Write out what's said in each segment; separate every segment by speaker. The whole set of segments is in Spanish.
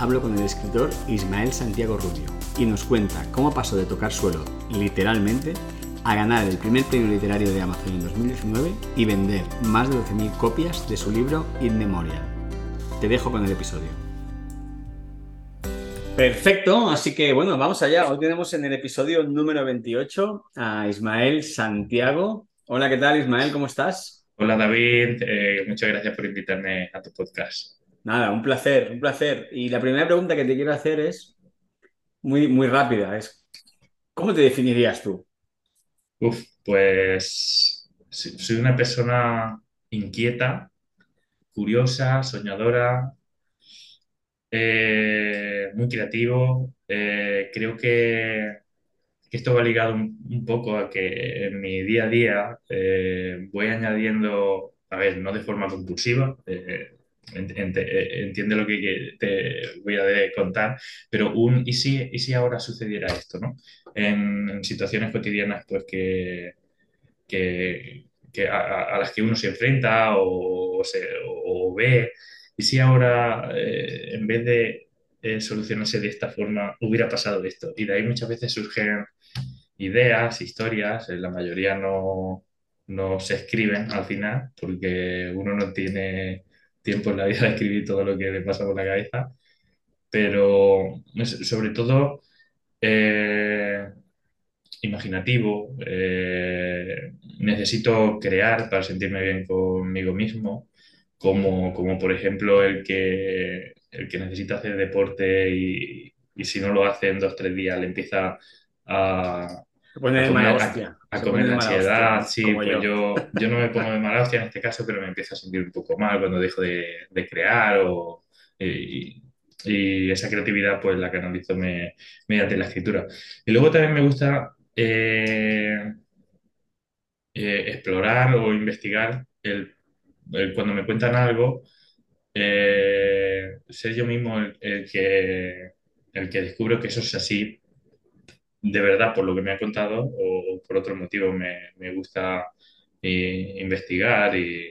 Speaker 1: hablo con el escritor Ismael Santiago Rubio y nos cuenta cómo pasó de tocar suelo, literalmente, a ganar el primer premio literario de Amazon en 2019 y vender más de 12.000 copias de su libro In Memoriam. Te dejo con el episodio. Perfecto, así que bueno, vamos allá. Hoy tenemos en el episodio número 28 a Ismael Santiago. Hola, ¿qué tal Ismael? ¿Cómo estás?
Speaker 2: Hola David, eh, muchas gracias por invitarme a tu podcast.
Speaker 1: Nada, un placer, un placer. Y la primera pregunta que te quiero hacer es muy, muy rápida. Es, ¿cómo te definirías tú?
Speaker 2: Uf, pues soy una persona inquieta, curiosa, soñadora, eh, muy creativo. Eh, creo que, esto va ligado un, poco a que en mi día a día eh, voy añadiendo, a ver, no de forma compulsiva, entiende lo que te voy a contar, pero un ¿y si, y si ahora sucediera esto, ¿no? En, situaciones cotidianas, pues que, que, a, las que uno se enfrenta o, se, o ve, y si ahora eh, en vez de eh, solucionarse de esta forma hubiera pasado esto. Y de ahí muchas veces surgen ideas, historias, la mayoría no, no se escriben al final porque uno no tiene tiempo en la vida de escribir todo lo que le pasa por la cabeza, pero sobre todo eh, imaginativo, eh, necesito crear para sentirme bien conmigo mismo, como, como por ejemplo el que, el que necesita hacer deporte y, y si no lo hace en dos, tres días le empieza a,
Speaker 1: a comer,
Speaker 2: a, comer ansiedad, sí, pues yo. yo. no me pongo de mala hostia en este caso, pero me empiezo a sentir un poco mal cuando dejo de, de crear o, y, y, esa creatividad pues la canalizo me, mediante la escritura. Y luego también me gusta eh, eh, explorar o investigar el, cuando me cuentan algo, eh, ser yo mismo el, el, que, el que descubro que eso es así de verdad por lo que me ha contado o, por otro motivo me, me gusta eh, investigar y,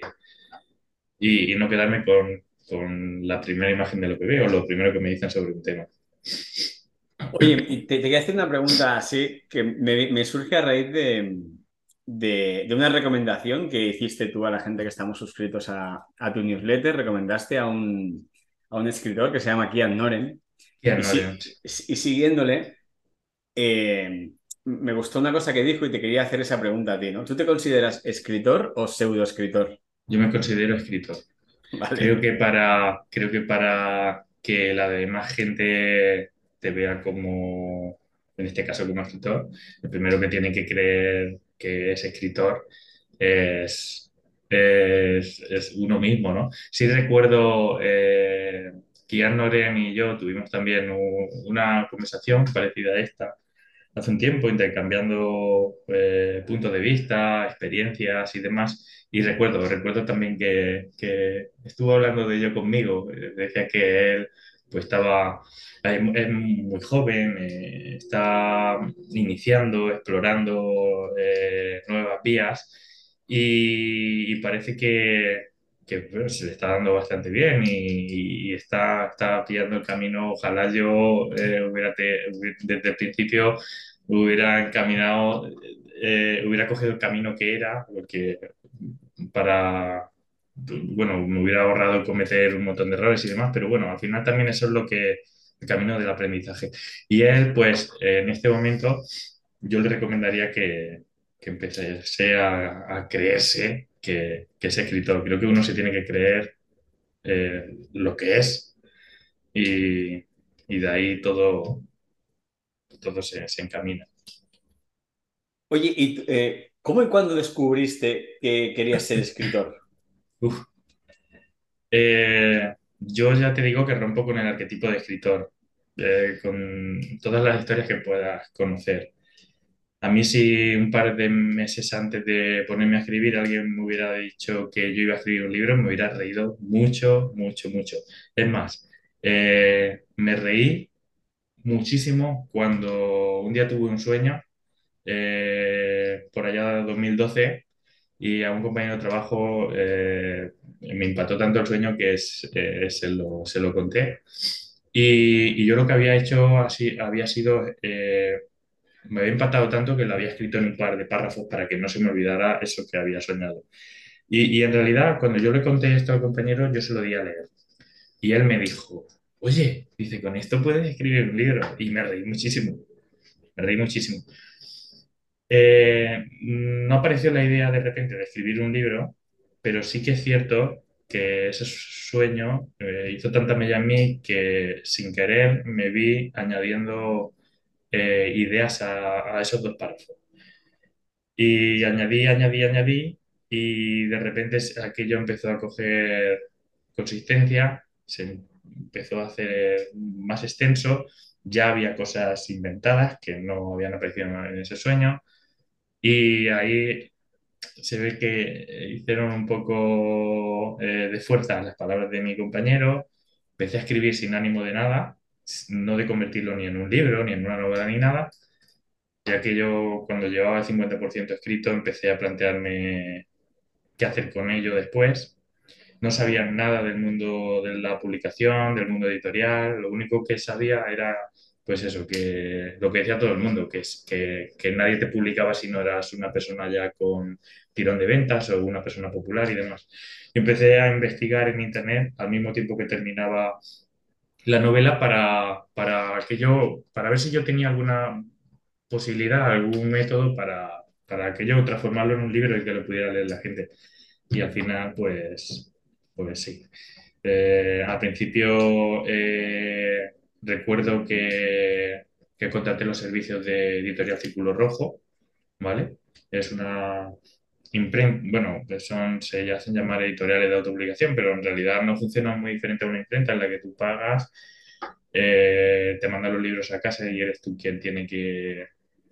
Speaker 2: y, no quedarme con, con, la primera imagen de lo que veo, lo primero que me dicen sobre un tema.
Speaker 1: Oye, te, te quería hacer una pregunta así que me, me surge a raíz de, de, de, una recomendación que hiciste tú a la gente que estamos suscritos a, a tu newsletter. Recomendaste a un, a un escritor que se llama Kian Noren.
Speaker 2: Kian Noren.
Speaker 1: Y, y siguiéndole, eh, me gustó una cosa que dijo y te quería hacer esa pregunta a ti, ¿no? ¿Tú te consideras escritor o pseudoescritor?
Speaker 2: Yo me considero escritor. Creo, que para, creo que para que la demás gente te vea como, en este caso como escritor, el primero que tiene que creer que es escritor es, es, uno mismo, ¿no? Sí recuerdo, eh, Kian Noren y yo tuvimos también una conversación parecida a esta hace un tiempo intercambiando eh, puntos de vista, experiencias y demás. Y recuerdo, recuerdo también que, que estuvo hablando de ello conmigo. Eh, decía que él pues estaba, es muy joven, eh, está iniciando, explorando nuevas vías y, parece que, que se le está dando bastante bien y, está, está, pillando el camino. Ojalá yo hubiera desde el principio hubiera encaminado, eh, hubiera cogido el camino que era, porque para, bueno, me hubiera ahorrado cometer un montón de errores y demás, pero bueno, al final también eso es lo que, el camino del aprendizaje. Y él, pues, en este momento, yo le recomendaría que, que empezase a, a creerse que, que, es escritor. Creo que uno se tiene que creer eh, lo que es y, y de ahí todo, todo se, encamina.
Speaker 1: Oye, ¿y eh, cómo y cuándo descubriste que querías ser escritor?
Speaker 2: Eh, yo ya te digo que rompo con el arquetipo de escritor. eh, con todas las historias que puedas conocer. A mí si un par de meses antes de ponerme a escribir alguien me hubiera dicho que yo iba a escribir un libro, me hubiera reído mucho, mucho, mucho. Es más, eh, me reí muchísimo cuando un día tuve un sueño, eh, por allá de 2012, y a un compañero de trabajo eh, me impactó tanto el sueño que es, eh, se lo, se lo conté. Y, y yo lo que había hecho así, había sido, eh, me había impactado tanto que lo había escrito en un par de párrafos para que no se me olvidara eso que había soñado. Y, y en realidad, cuando yo le conté esto al compañero, yo se lo di a leer. Y él me dijo, oye, dice, con esto puedes escribir un libro. Y me reí muchísimo, me reí muchísimo. Eh, no apareció la idea de repente de escribir un libro, pero sí que es cierto que ese sueño eh, hizo tanta mella en mí que sin querer me vi añadiendo eh, ideas a, esos dos párrafos. Y añadí, añadí, añadí, y de repente aquello empezó a coger consistencia, empezó a hacer más extenso, ya había cosas inventadas que no habían aparecido en ese sueño, y ahí se ve que hicieron un poco eh, de fuerza las palabras de mi compañero, empecé a escribir sin ánimo de nada, no de convertirlo ni en un libro, ni en una novela, ni nada, ya que yo cuando llevaba el 50% escrito empecé a plantearme qué hacer con ello después. No sabía nada del mundo de la publicación, del mundo editorial, lo único que sabía era pues eso, que lo que decía todo el mundo, que es que, que, nadie te publicaba si no eras una persona ya con tirón de ventas o una persona popular y demás. Y empecé a investigar en internet al mismo tiempo que terminaba la novela para, para que yo, para ver si yo tenía alguna posibilidad, algún método para, para que yo transformarlo en un libro y que lo pudiera leer la gente. Y al final, pues, pues sí. Eh, al principio eh, recuerdo que, que contraté los servicios de Editorial Círculo Rojo, ¿vale? Es una imprenta, bueno, son, se hacen llamar editoriales de autopublicación, pero en realidad no funciona muy diferente a una imprenta en la que tú pagas, eh, te mandan los libros a casa y eres tú quien tiene que,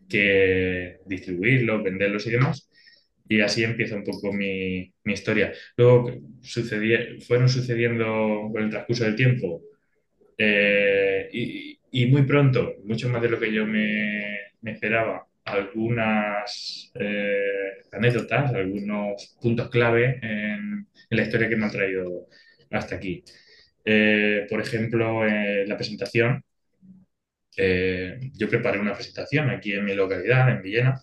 Speaker 2: que distribuirlos, venderlos y demás. Y así empieza un poco mi, mi historia. Luego fueron sucediendo con el transcurso del tiempo eh, y, y, muy pronto, mucho más de lo que yo me, esperaba, algunas eh, anécdotas, algunos puntos clave en, en, la historia que me han traído hasta aquí. Eh, por ejemplo, la presentación. yo preparé una presentación aquí en mi localidad, en Villena,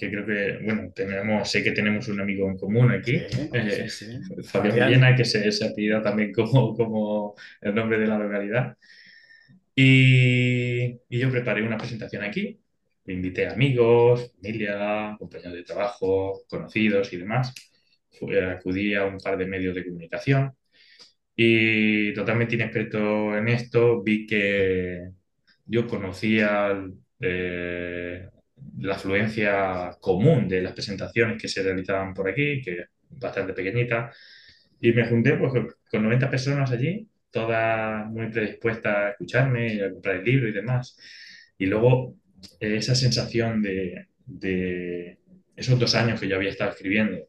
Speaker 2: que creo que, bueno, tenemos, sé que tenemos un amigo en común aquí, sí, eh, sí, sí. Fabián Villena, que se, se apellida también como, como el nombre de la localidad. Y, y, yo preparé una presentación aquí, invité a amigos, familia, compañeros de trabajo, conocidos y demás. Fui, acudí a un par de medios de comunicación y totalmente inexperto en esto, vi que yo conocía eh, la afluencia común de las presentaciones que se realizaban por aquí, que es bastante pequeñita, y me junté pues, con 90 personas allí, todas muy predispuestas a escucharme y a comprar el libro y demás. Y luego eh, esa sensación de, de, esos dos años que yo había estado escribiendo,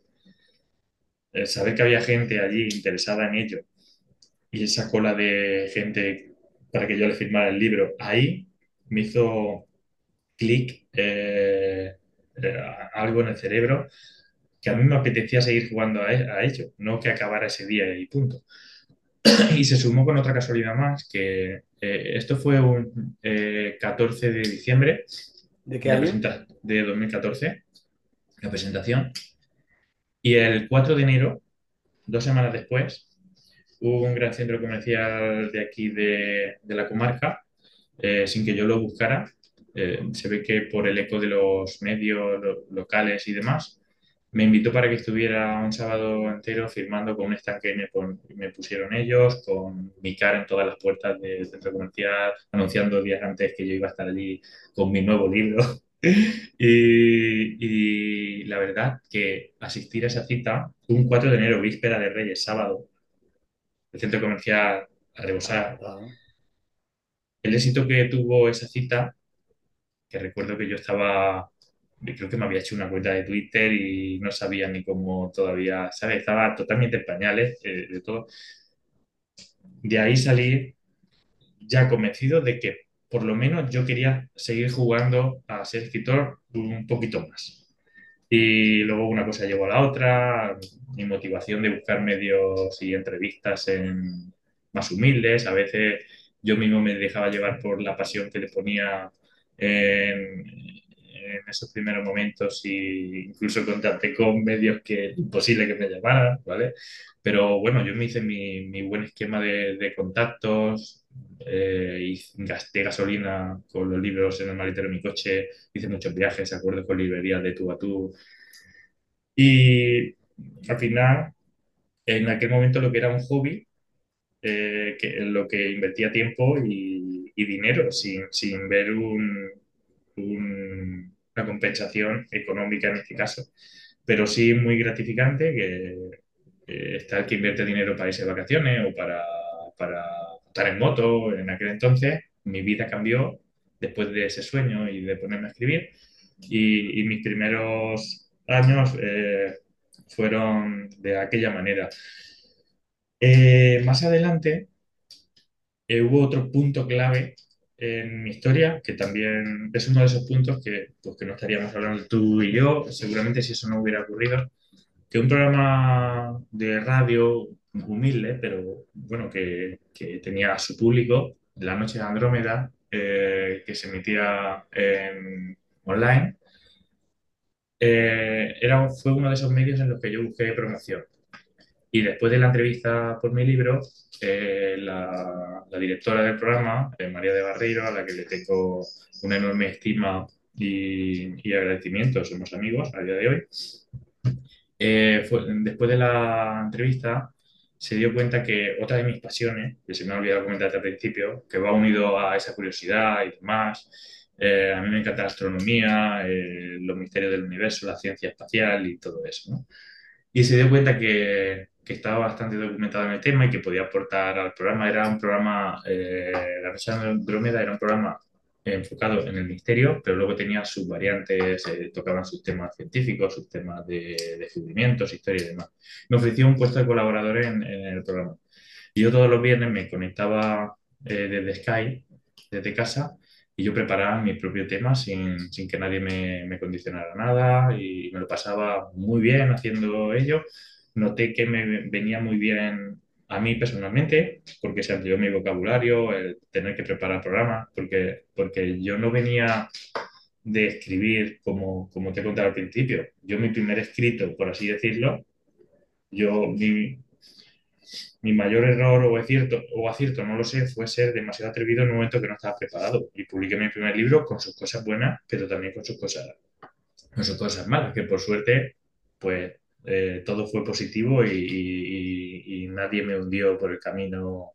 Speaker 2: eh, saber que había gente allí interesada en ello y esa cola de gente para que yo le firmara el libro, ahí me hizo clic, eh, eh, algo en el cerebro, que a mí me apetecía seguir jugando a, a, ello, no que acabara ese día y punto. y se sumó con otra casualidad más, que eh, esto fue un 14 de diciembre
Speaker 1: ¿De qué año?
Speaker 2: De 2014, la presentación. Y el 4 de enero, dos semanas después, hubo un gran centro comercial de aquí de, de la comarca, eh, sin que yo lo buscara, eh, se ve que por el eco de los medios lo, locales y demás, me invitó para que estuviera un sábado entero firmando con un estanque que me, pon, me, pusieron ellos, con mi cara en todas las puertas del centro comercial, anunciando días antes que yo iba a estar allí con mi nuevo libro. y, y, la verdad que asistir a esa cita, un 4 de enero, víspera de Reyes, sábado, el centro comercial a rebosar. el éxito que tuvo esa cita, que recuerdo que yo estaba, creo que me había hecho una cuenta de Twitter y no sabía ni cómo todavía, ¿sabes? Estaba totalmente en pañales eh, de todo. De ahí salí ya convencido de que por lo menos yo quería seguir jugando a ser escritor un poquito más. Y luego una cosa llevó a la otra, mi motivación de buscar medios y entrevistas en, más humildes, a veces yo mismo me dejaba llevar por la pasión que le ponía en, en esos primeros momentos y incluso contacté con medios que imposible que me llamaran, ¿vale? Pero bueno, yo me hice mi, mi buen esquema de, de contactos, eh, y gasté gasolina con los libros en el maletero de mi coche, hice muchos viajes, acuerdos con librerías de tú a tú. Y al final, en aquel momento lo que era un hobby, eh, que, en lo que invertía tiempo y, y dinero, sin, sin ver un, un- una compensación económica en este caso, pero sí muy gratificante que eh, está el que invierte dinero para irse de vacaciones o para, para estar en moto. En aquel entonces mi vida cambió después de ese sueño y de ponerme a escribir y, y mis primeros años eh, fueron de aquella manera. Eh, más adelante eh, hubo otro punto clave en mi historia, que también es uno de esos puntos que, pues, que no estaríamos hablando tú y yo, seguramente si eso no hubiera ocurrido, que un programa de radio humilde, pero bueno, que, que tenía a su público, La Noche de Andrómeda, eh, que se emitía online, eh, era, fue uno de esos medios en los que yo busqué promoción. Y después de la entrevista por mi libro, eh, la, la directora del programa, eh, María de Barreiro, a la que le tengo una enorme estima y, y agradecimiento, somos amigos a día de hoy, eh, fue- después de la entrevista se dio cuenta que otra de mis pasiones, que se me ha olvidado comentarte al principio, que va unido a esa curiosidad y demás, eh, a mí me encanta la astronomía, eh, los misterios del universo, la ciencia espacial y todo eso, ¿no? Y se dio cuenta que, que estaba bastante documentado en el tema y que podía aportar al programa. Era un programa, eh, La Noche de Andrómeda era un programa enfocado en el misterio, pero luego tenía sus variantes, eh, tocaban sus temas científicos, sus temas de descubrimientos, historia y demás. Me ofreció un puesto de colaborador en, en el programa. Yo todos los viernes me conectaba eh, desde Skype, desde casa, y yo preparaba mi propio tema sin, sin que nadie me, me condicionara nada y me lo pasaba muy bien haciendo ello. Noté que me venía muy bien a mí personalmente, porque se amplió mi vocabulario, el tener que preparar programas, porque, porque yo no venía de escribir como, como te he contado al principio. Yo mi primer escrito, por así decirlo, yo mi, mi mayor error o acierto, o acierto, no lo sé, fue ser demasiado atrevido en un momento que no estaba preparado. Y publiqué mi primer libro con sus cosas buenas, pero también con sus cosas, con sus cosas malas, que por suerte, pues eh, todo fue positivo y, y- y nadie me hundió por el camino.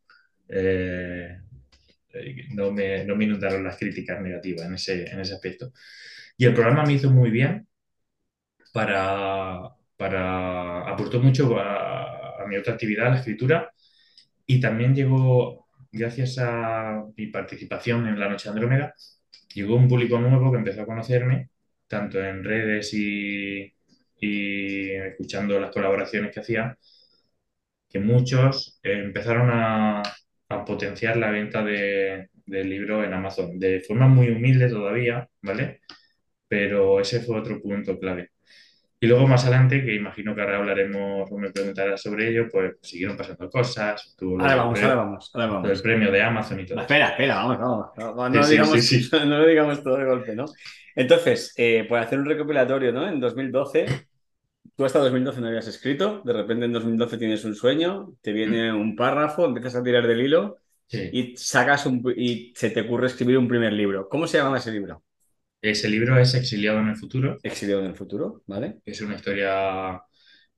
Speaker 2: eh, eh, no me, no me inundaron las críticas negativas en ese, en ese aspecto. Y el programa me hizo muy bien para, para aportó mucho a, a mi otra actividad, la escritura, y también llegó, gracias a mi participación en La Noche Andrómeda, llegó un público nuevo que empezó a conocerme, tanto en redes y, y escuchando las colaboraciones que hacía, que muchos eh, empezaron a, a potenciar la venta de, del libro en Amazon, de forma muy humilde todavía, ¿vale? Pero ese fue otro punto clave. Y luego más adelante, que imagino que ahora hablaremos o me preguntarás sobre ello, pues siguieron pasando cosas, tuvo
Speaker 1: Ahora vamos, ahora vamos, ahora vamos.
Speaker 2: premio de Amazon y todo
Speaker 1: espera, espera, vamos, vamos. No,
Speaker 2: sí,
Speaker 1: digamos,
Speaker 2: sí, sí.
Speaker 1: no lo digamos todo de golpe, ¿no? Entonces, eh, por hacer un recopilatorio, ¿no? En 2012, tú hasta 2012 no habías escrito, de repente en 2012 tienes un sueño, te viene un párrafo, empiezas a tirar del hilo
Speaker 2: Sí.
Speaker 1: y sacas un, y se te ocurre escribir un primer libro. ¿Cómo se llama ese libro?
Speaker 2: Ese libro es Exiliado en el futuro,
Speaker 1: Exiliado en el futuro, ¿vale?
Speaker 2: es una historia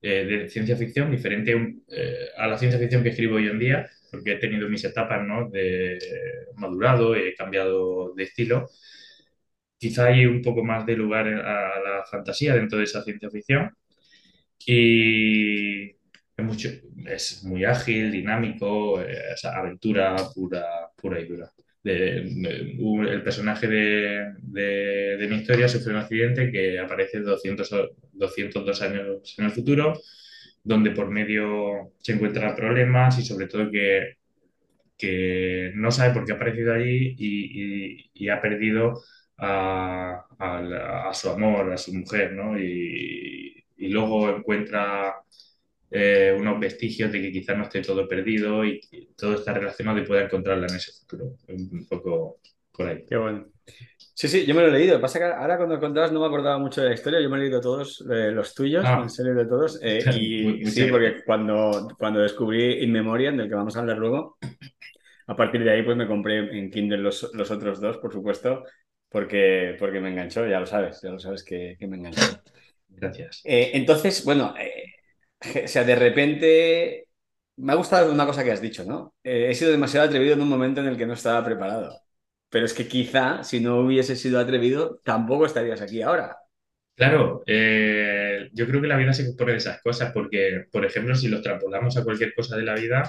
Speaker 2: eh, de ciencia ficción diferente eh, a la ciencia ficción que escribo hoy en día, porque he tenido mis etapas, ¿no? De madurado, he cambiado de estilo. Quizá hay un poco más de lugar a la fantasía dentro de esa ciencia ficción y es, mucho, es muy ágil, dinámico, eh, esa aventura pura, pura y dura. el personaje de, mi historia sufre un accidente que aparece 200, 202 años en el futuro, donde por medio se encuentran problemas y sobre todo que, que no sabe por qué ha aparecido allí y, ha perdido a, su amor, a su mujer, ¿no? Y, y luego encuentra eh, unos vestigios de que quizás no esté todo perdido y todo está relacionado y pueda encontrarla en ese futuro. Un poco por ahí.
Speaker 1: Qué bueno. Sí, sí, yo me lo he leído. Pasa que ahora cuando contabas no me acordaba mucho de la historia. Yo me he leído todos eh, los tuyos, ah. en serio de todos. Eh, y sí, porque cuando, cuando descubrí In Memoriam, del que vamos a hablar luego, a partir de ahí pues me compré en Kindle los, los otros dos, por supuesto, porque, porque me enganchó, ya lo sabes, ya lo sabes que, que me enganchó.
Speaker 2: Gracias.
Speaker 1: entonces, bueno, o sea, de repente me ha gustado una cosa que has dicho, ¿no? Eh, he sido demasiado atrevido en un momento en el que no estaba preparado. Pero es que quizá si no hubiese sido atrevido, tampoco estarías aquí ahora.
Speaker 2: Claro, eh, yo creo que la vida se compone de esas cosas, porque, por ejemplo, si lo extrapolamos a cualquier cosa de la vida,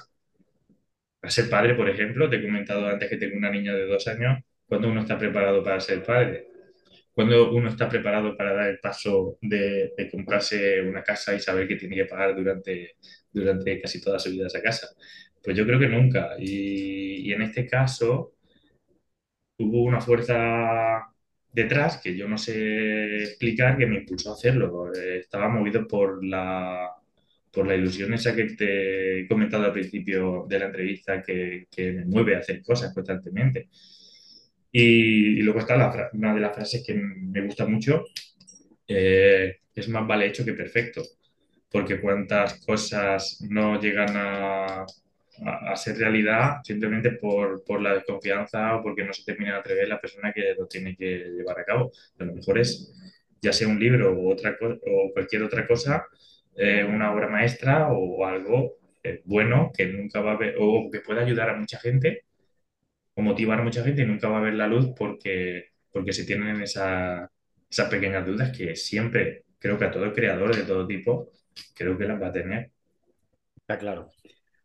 Speaker 2: a ser padre, por ejemplo, te he comentado antes que tengo una niña de dos años, cuando uno está preparado para ser padre? cuando uno está preparado para dar el paso de, comprarse una casa y saber que tiene que pagar durante, durante casi toda su vida esa casa. Pues yo creo que nunca. Y, en este caso hubo una fuerza detrás que yo no sé explicar que me impulsó a hacerlo. Estaba movido por la, por la ilusión esa que te he comentado al principio de la entrevista que, que me mueve a hacer cosas constantemente. Y, luego está una de las frases que me gusta mucho, eh, es más vale hecho que perfecto, porque cuántas cosas no llegan a, a, ser realidad simplemente por, por, la desconfianza o porque no se termina de atrever la persona que lo tiene que llevar a cabo. A lo mejor es, ya sea un libro o, otra o cualquier otra cosa, eh, una obra maestra o algo eh, bueno que nunca va a haber, o que pueda ayudar a mucha gente motivar a mucha gente y nunca va a ver la luz porque, porque se tienen esa, esas pequeñas dudas que siempre, creo que a todo creador de todo tipo, creo que las va a tener.
Speaker 1: Está claro.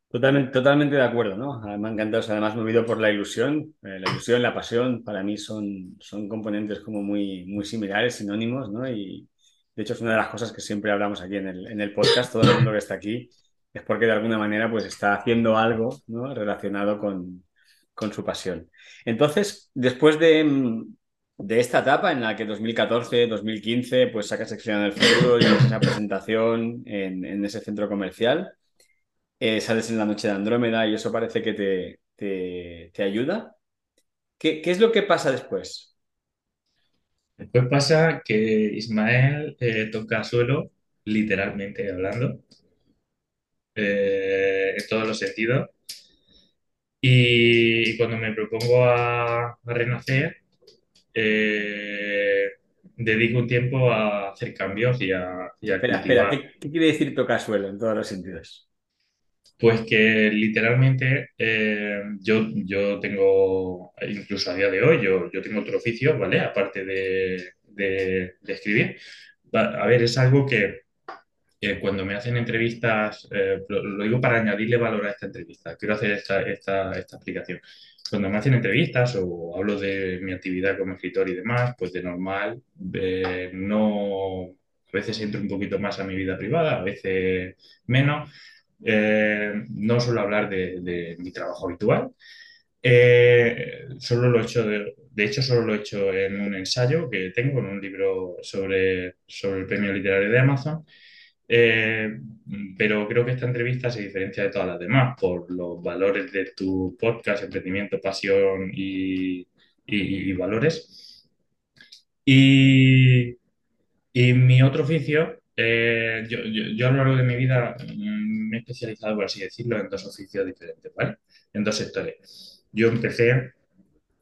Speaker 1: Totalmente, totalmente de acuerdo, ¿no? Me ha encantado, además movido por la ilusión. Eh, la ilusión, la pasión, para mí son, son componentes como muy, muy similares, sinónimos, ¿no? Y de hecho es una de las cosas que siempre hablamos aquí en el, en el podcast, todo el mundo que está aquí, es porque de alguna manera pues está haciendo algo, ¿no? Relacionado con, con su pasión. Entonces, después de, esta etapa en la que 2014, 2015, pues sacas sección del futuro y esa presentación en, ese centro comercial, eh, sales en la noche de Andrómeda y eso parece que te, te, ayuda. ¿Qué, es lo que pasa después?
Speaker 2: Después pasa que Ismael eh, toca suelo, literalmente hablando, eh, en todos los sentidos y cuando me propongo a, renacer, eh, dedico un tiempo a hacer cambios y a,
Speaker 1: Espera, espera, ¿qué, quiere decir tocar suelo en todos los sentidos?
Speaker 2: Pues que literalmente eh, yo, yo tengo, incluso a día de hoy, yo, yo tengo otro oficio, ¿vale? Aparte de, de escribir. A ver, es algo que cuando me hacen entrevistas, eh, lo, digo para añadirle valor a esta entrevista, quiero hacer esta, esta, esta explicación. Cuando me hacen entrevistas o hablo de mi actividad como escritor y demás, pues de normal eh, no, a veces entro un poquito más a mi vida privada, a veces menos. Eh, no suelo hablar de, de mi trabajo habitual. solo lo he hecho de, de, hecho, solo lo he hecho en un ensayo que tengo, en un libro sobre, sobre el premio literario de Amazon. Eh, pero creo que esta entrevista se diferencia de todas las demás por los valores de tu podcast, emprendimiento, pasión y, valores. Y, y, mi otro oficio, eh, yo, yo, a lo largo de mi vida mm, me he especializado, por así decirlo, en dos oficios diferentes, ¿vale? En dos sectores. Yo empecé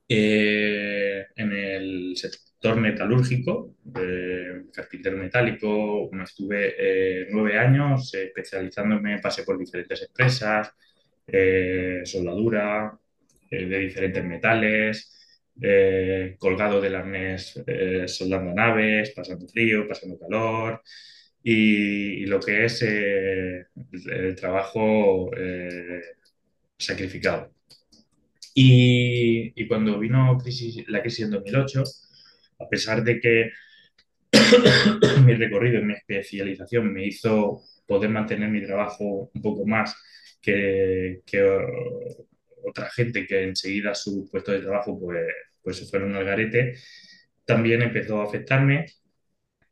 Speaker 2: eh, en el sector metalúrgico, carpintero metálico. Estuve eh, nueve años especializándome, pasé por diferentes empresas, eh, soldadura eh, de diferentes metales, colgado del arnés soldando naves, pasando frío, pasando calor. Y, lo que es el, trabajo sacrificado. Y, y cuando vino crisis, la crisis en 2008, a pesar de que mi recorrido y mi especialización me hizo poder mantener mi trabajo un poco más que, que otra gente que enseguida su puesto de trabajo pues, pues se fueron al garete, también empezó a afectarme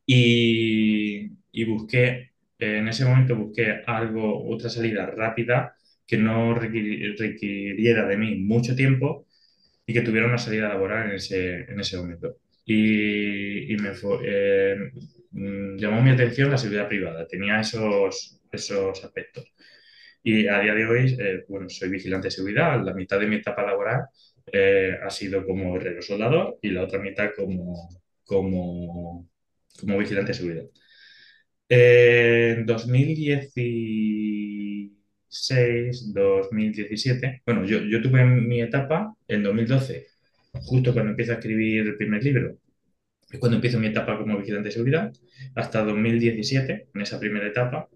Speaker 2: y, y busqué, en ese momento busqué algo, otra salida rápida que no requiriera de mí mucho tiempo y que tuviera una salida laboral en ese, en ese momento. Y, y me eh, mm, llamó mi atención la seguridad privada, tenía esos, esos aspectos. Y a día de hoy, eh, bueno, soy vigilante de seguridad, la mitad de mi etapa laboral eh, ha sido como herrero soldador y la otra mitad como, como, como vigilante de seguridad. En 2016, 2017, bueno, yo, yo tuve mi etapa en 2012, justo cuando empiezo a escribir el primer libro, es cuando empiezo mi etapa como vigilante de seguridad, hasta 2017, en esa primera etapa,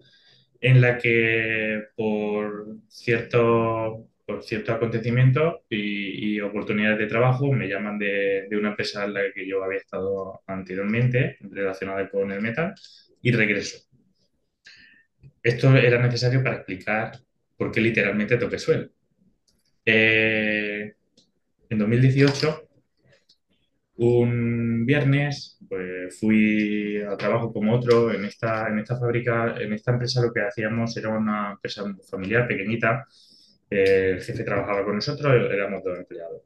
Speaker 2: en la que por cierto, por ciertos acontecimientos y, y, oportunidades de trabajo me llaman de, de, una empresa en la que yo había estado anteriormente relacionada con el metal y regreso. Esto era necesario para explicar por qué literalmente toqué suelo. Eh, en 2018, un viernes, pues fui a trabajo como otro en esta, en esta fábrica, en esta empresa lo que hacíamos era una empresa familiar pequeñita. Eh, el jefe trabajaba con nosotros, éramos dos empleados.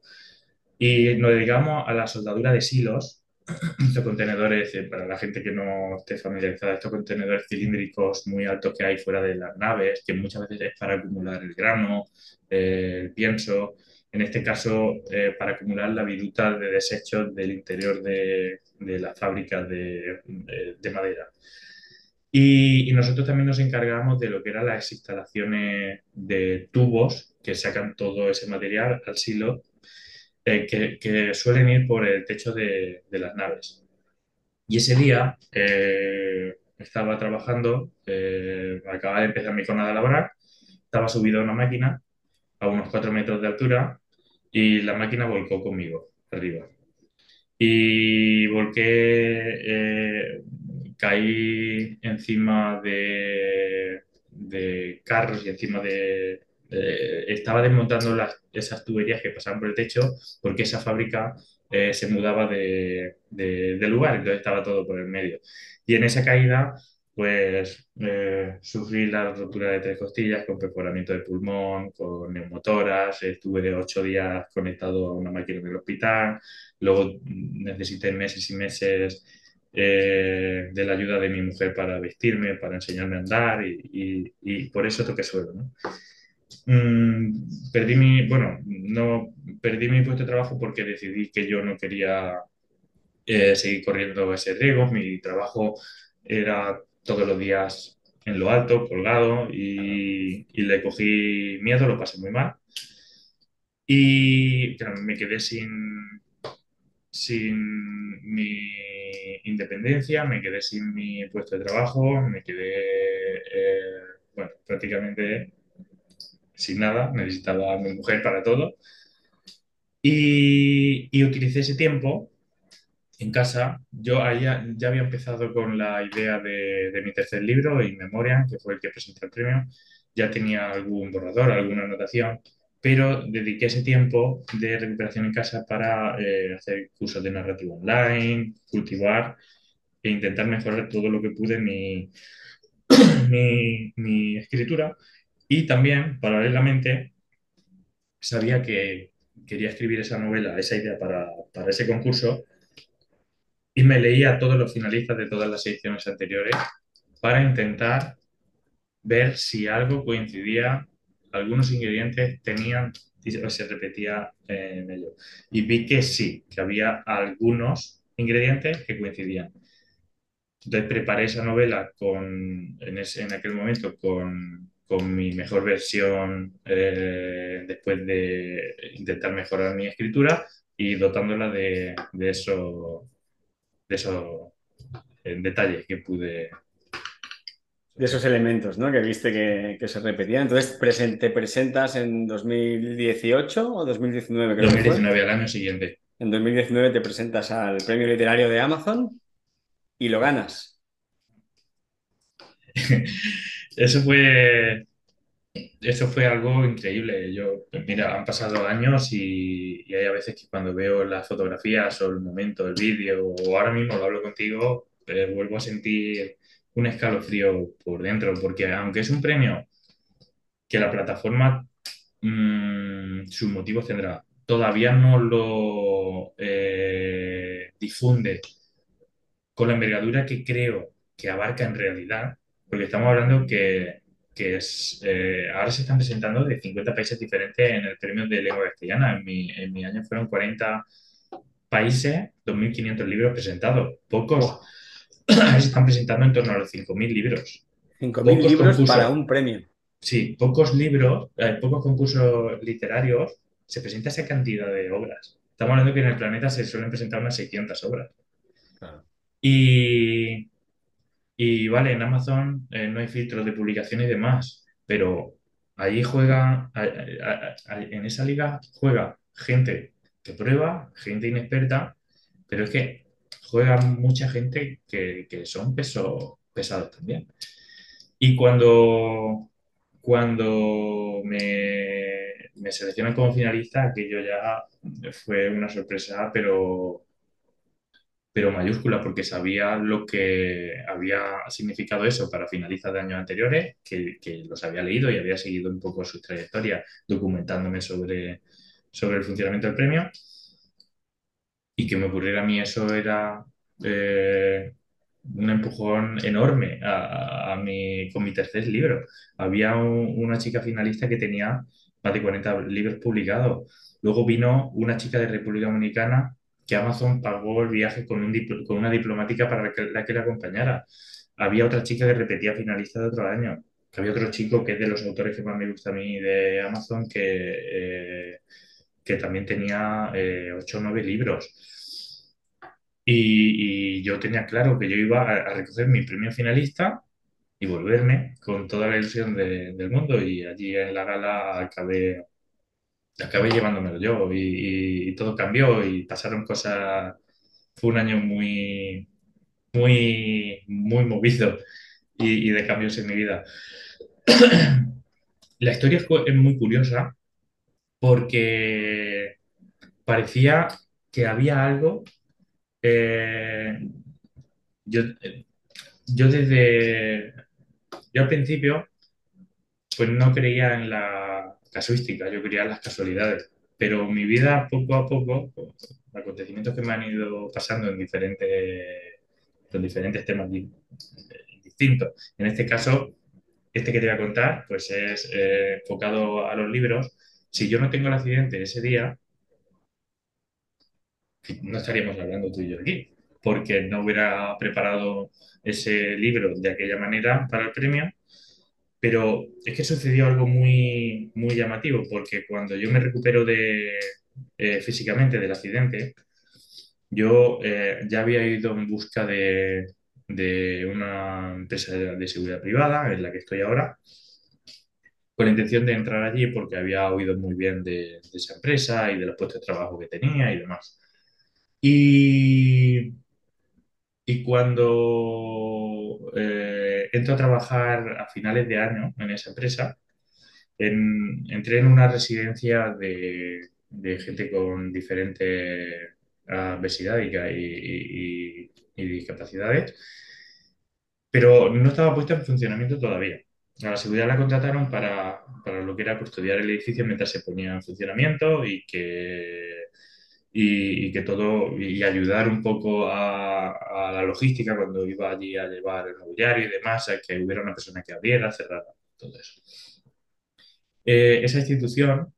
Speaker 2: Y nos dedicamos a la soldadura de silos estos contenedores, eh, para la gente que no esté familiarizada, estos contenedores cilíndricos muy altos que hay fuera de las naves, que muchas veces es para acumular el grano, eh, el pienso, en este caso eh, para acumular la viruta de desechos del interior de, de las fábricas de, de, de madera. Y, nosotros también nos encargamos de lo que eran las instalaciones de tubos que sacan todo ese material al silo eh, que, suelen ir por el techo de, las naves. Y ese día eh, estaba trabajando, acababa de empezar mi jornada laboral, estaba subido a una máquina a unos 4 metros de altura y la máquina volcó conmigo arriba. Y volqué, eh, caí encima de, carros y encima de... Estaba desmontando las, esas tuberías que pasaban por el techo porque esa fábrica eh, se mudaba de, de, de, lugar, entonces estaba todo por el medio. Y en esa caída pues eh, sufrí la rotura de tres costillas con perforamiento de pulmón, con neumotoras, estuve ocho días conectado a una máquina en el hospital, luego necesité meses y meses eh, de la ayuda de mi mujer para vestirme, para enseñarme a andar y, y, y por eso toqué suelo. Mm, perdí mi, bueno, no, perdí mi puesto de trabajo porque decidí que yo no quería eh, seguir corriendo ese riesgo, mi trabajo era todos los días en lo alto, colgado, y, y, le cogí miedo, lo pasé muy mal. Y claro, me quedé sin, sin mi independencia, me quedé sin mi puesto de trabajo, me quedé, eh, bueno, prácticamente sin nada, necesitaba a mi mujer para todo. Y, y utilicé ese tiempo en casa, yo ya, ya, había empezado con la idea de, de mi tercer libro, In Memoria, que fue el que presenté el premio. Ya tenía algún borrador, alguna anotación, pero dediqué ese tiempo de recuperación en casa para eh, hacer cursos de narrativa online, cultivar e intentar mejorar todo lo que pude mi, mi, mi escritura. Y también, paralelamente, sabía que quería escribir esa novela, esa idea para, para ese concurso y me leía a todos los finalistas de todas las ediciones anteriores para intentar ver si algo coincidía, algunos ingredientes tenían o se repetía en ello. Y vi que sí, que había algunos ingredientes que coincidían. Entonces preparé esa novela con, en, ese, en aquel momento con, con, mi mejor versión eh, después de intentar mejorar mi escritura y dotándola de, de eso de esos detalles que pude
Speaker 1: de esos elementos, ¿no? Que viste que, se repetían. Entonces, ¿te presentas en 2018 o 2019?
Speaker 2: Creo 2019, al año siguiente.
Speaker 1: En 2019 te presentas al premio literario de Amazon y lo ganas.
Speaker 2: Eso fue. Eso fue algo increíble. Yo, mira, han pasado años y, y hay a veces que cuando veo las fotografías o el momento, el vídeo, o ahora mismo lo hablo contigo, eh, vuelvo a sentir un escalofrío por dentro, porque aunque es un premio que la plataforma, mm, sus motivos tendrá, todavía no lo eh, difunde con la envergadura que creo que abarca en realidad, porque estamos hablando que, es, eh, ahora se están presentando de 50 países diferentes en el premio de lengua castellana. En mi, en mi año fueron 40 países, 2.500 libros presentados. Pocos, se están presentando en torno a los 5.000 libros.
Speaker 1: 5.000 libros para un premio.
Speaker 2: Sí, pocos libros, eh, pocos concursos literarios se presenta esa cantidad de obras. Estamos hablando que en el planeta se suelen presentar unas 600 obras. Y, y vale, en Amazon eh, no hay filtros de publicación y demás, pero ahí juega, en esa liga juega gente que prueba, gente inexperta, pero es que juega mucha gente que, son peso, pesados también. Y cuando, cuando me, me seleccionan como finalista, aquello ya fue una sorpresa, pero, pero mayúscula, porque sabía lo que había significado eso para finalistas de años anteriores, que, que, los había leído y había seguido un poco su trayectoria documentándome sobre, sobre el funcionamiento del premio y que me ocurriera a mí eso era eh, un empujón enorme a, mi, con mi tercer libro. Había una chica finalista que tenía más de 40 libros publicados. Luego vino una chica de República Dominicana que Amazon pagó el viaje con, un con una diplomática para la que la acompañara. Había otra chica que repetía finalista de otro año. Había otro chico que es de los autores que más me gusta a mí de Amazon que... Eh, que también tenía eh, ocho o nueve libros. Y, yo tenía claro que yo iba a, recoger mi premio finalista y volverme con toda la ilusión del mundo. Y allí en la gala acabé, acabé llevándomelo yo y, todo cambió y pasaron cosas. Fue un año muy, muy, muy movido y, de cambios en mi vida. La historia es muy curiosa porque parecía que había algo. Eh, yo, yo desde. Yo al principio, pues no creía en la casuística, yo en las casualidades. Pero mi vida, poco a poco, acontecimientos que me han ido pasando en diferentes, en diferentes temas distintos. En este caso, este que te voy a contar, pues es eh, enfocado a los libros si yo no tengo el accidente ese día, no estaríamos hablando tú y yo aquí, porque no hubiera preparado ese libro de aquella manera para el premio. Pero es que sucedió algo muy, muy llamativo, porque cuando yo me recupero de, eh, físicamente del accidente, yo eh, ya había ido en busca de, de una empresa de seguridad privada en la que estoy ahora con la intención de entrar allí porque había oído muy bien de, esa empresa y de los puestos de trabajo que tenía y demás. Y, y cuando eh, entro a trabajar a finales de año en esa empresa, entré en una residencia de, gente con diferentes obesidad y, y discapacidades, pero no estaba puesta en funcionamiento todavía. A la seguridad la contrataron para, lo que era custodiar el edificio mientras se ponía en funcionamiento y que, y, que todo, y ayudar un poco a, la logística cuando iba allí a llevar el mobiliario y demás, a que hubiera una persona que abriera, cerrara, todo eso. Eh, esa institución,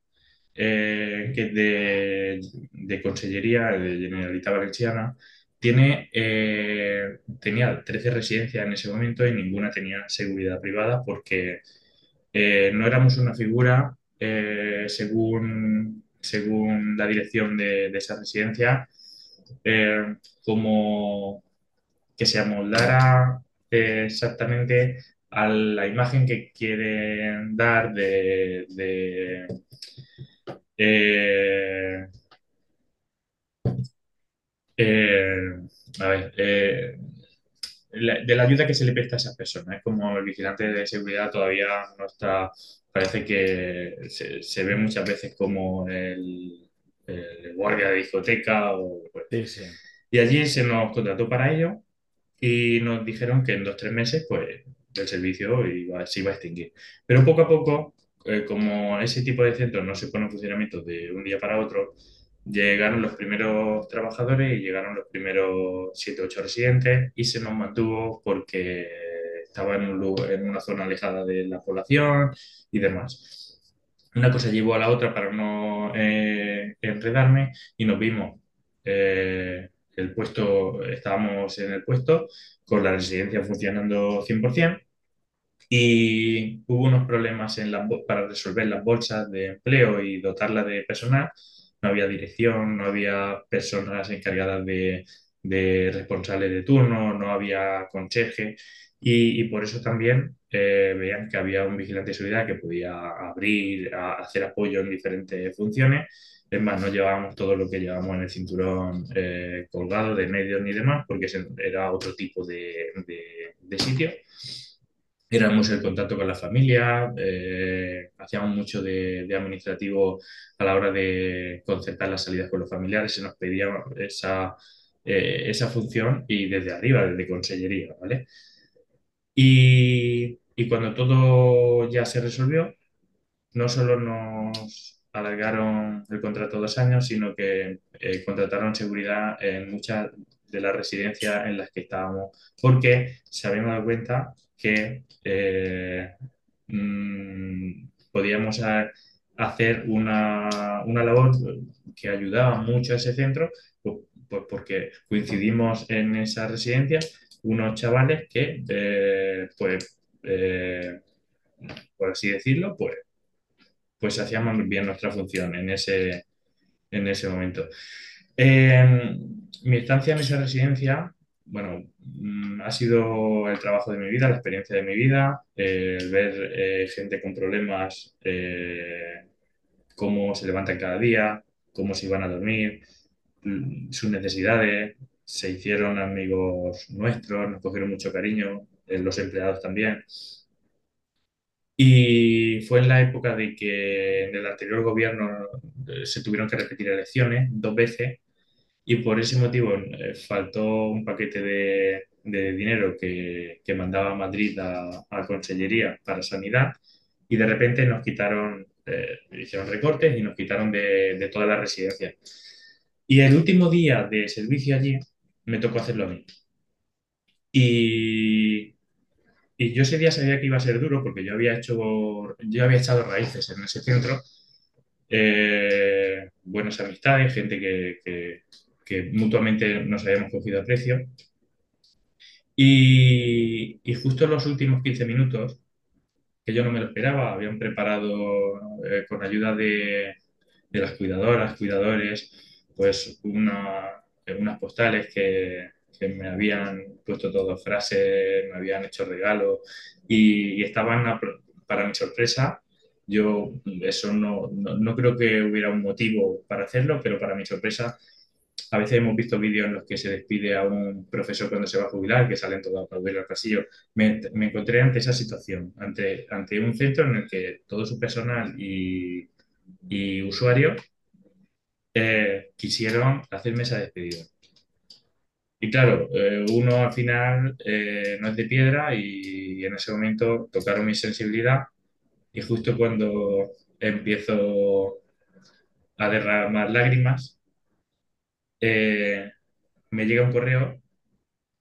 Speaker 2: eh, que de, de Consellería de Generalitat Valenciana, tiene, eh, tenía 13 residencias en ese momento y ninguna tenía seguridad privada porque no éramos una figura, según, según la dirección de, esa residencia, como que se amoldara exactamente a la imagen que quieren dar de, eh, eh, a ver, eh, de la ayuda que se le presta a esas personas. Es como el vigilante de seguridad todavía no está, parece que se, ve muchas veces como el, guardia de discoteca o... Pues. Y allí se nos contrató para ello y nos dijeron que en dos o tres meses pues el servicio iba, se iba a extinguir. Pero poco a poco, eh, como ese tipo de centros no se pone en funcionamiento de un día para otro, llegaron los primeros trabajadores y llegaron los primeros 7 8 residentes y se nos mantuvo porque estaba en, un en una zona alejada de la población y demás. Una cosa llevó a la otra para no eh, enredarme y nos vimos. Eh, el puesto, estábamos en el puesto con la residencia funcionando 100% y hubo unos problemas en la, para resolver las bolsas de empleo y dotarla de personal no había dirección, no había personas encargadas de, responsables de turno, no había conserje y, por eso también eh, veían que había un vigilante de seguridad que podía abrir, hacer apoyo en diferentes funciones. Es más, no llevábamos todo lo que llevábamos en el cinturón eh, colgado de medios ni demás, porque era otro tipo de, de sitio éramos el contacto con la familia, eh, hacíamos mucho de, administrativo a la hora de concertar las salidas con los familiares, se nos pedía esa, eh, esa función y desde arriba, desde consellería, ¿vale? Y, y, cuando todo ya se resolvió, no solo nos alargaron el contrato dos años, sino que eh, contrataron seguridad en muchas de las residencias en las que estábamos, porque se habían dado cuenta que eh, mm, podíamos hacer una, labor que ayudaba mucho a ese centro, pues, pues porque coincidimos en esa residencia unos chavales que, eh, pues, eh, por así decirlo, pues, pues hacíamos bien nuestra función en ese, en ese momento. mi estancia en esa residencia bueno, mm, ha sido el trabajo de mi vida, la experiencia de mi vida, ver eh, gente con problemas, eh, cómo se levantan cada día, cómo se iban a dormir, mm, sus necesidades, se hicieron amigos nuestros, nos cogieron mucho cariño, eh, los empleados también. Y fue en la época de que en el anterior gobierno se tuvieron que repetir elecciones dos veces y por ese motivo eh, faltó un paquete de, de dinero que, que, mandaba Madrid a, a, Consellería para Sanidad y de repente nos quitaron, eh, hicieron recortes y nos quitaron de, de toda la residencia. Y el último día de servicio allí me tocó hacerlo a mí. Y, y yo ese día sabía que iba a ser duro porque yo había hecho, yo había echado raíces en ese centro, eh, buenas amistades, gente que, que, que mutuamente nos habíamos cogido a precio. Y, justo en los últimos 15 minutos, que yo no me lo esperaba, habían preparado eh, con ayuda de, de, las cuidadoras, cuidadores, pues una, unas postales que, que, me habían puesto todas frases, me habían hecho regalos y, y estaban, para mi sorpresa, yo eso no, no, no, creo que hubiera un motivo para hacerlo, pero para mi sorpresa a veces hemos visto vídeos en los que se despide a un profesor cuando se va a jubilar, que salen todos a aplaudir al pasillo. Me, me, encontré ante esa situación, ante, ante un centro en el que todo su personal y, y usuarios eh, quisieron hacerme esa despedida. Y claro, eh, uno al final eh, no es de piedra y, y en ese momento tocaron mi sensibilidad y justo cuando empiezo a derramar lágrimas, eh, me llega un correo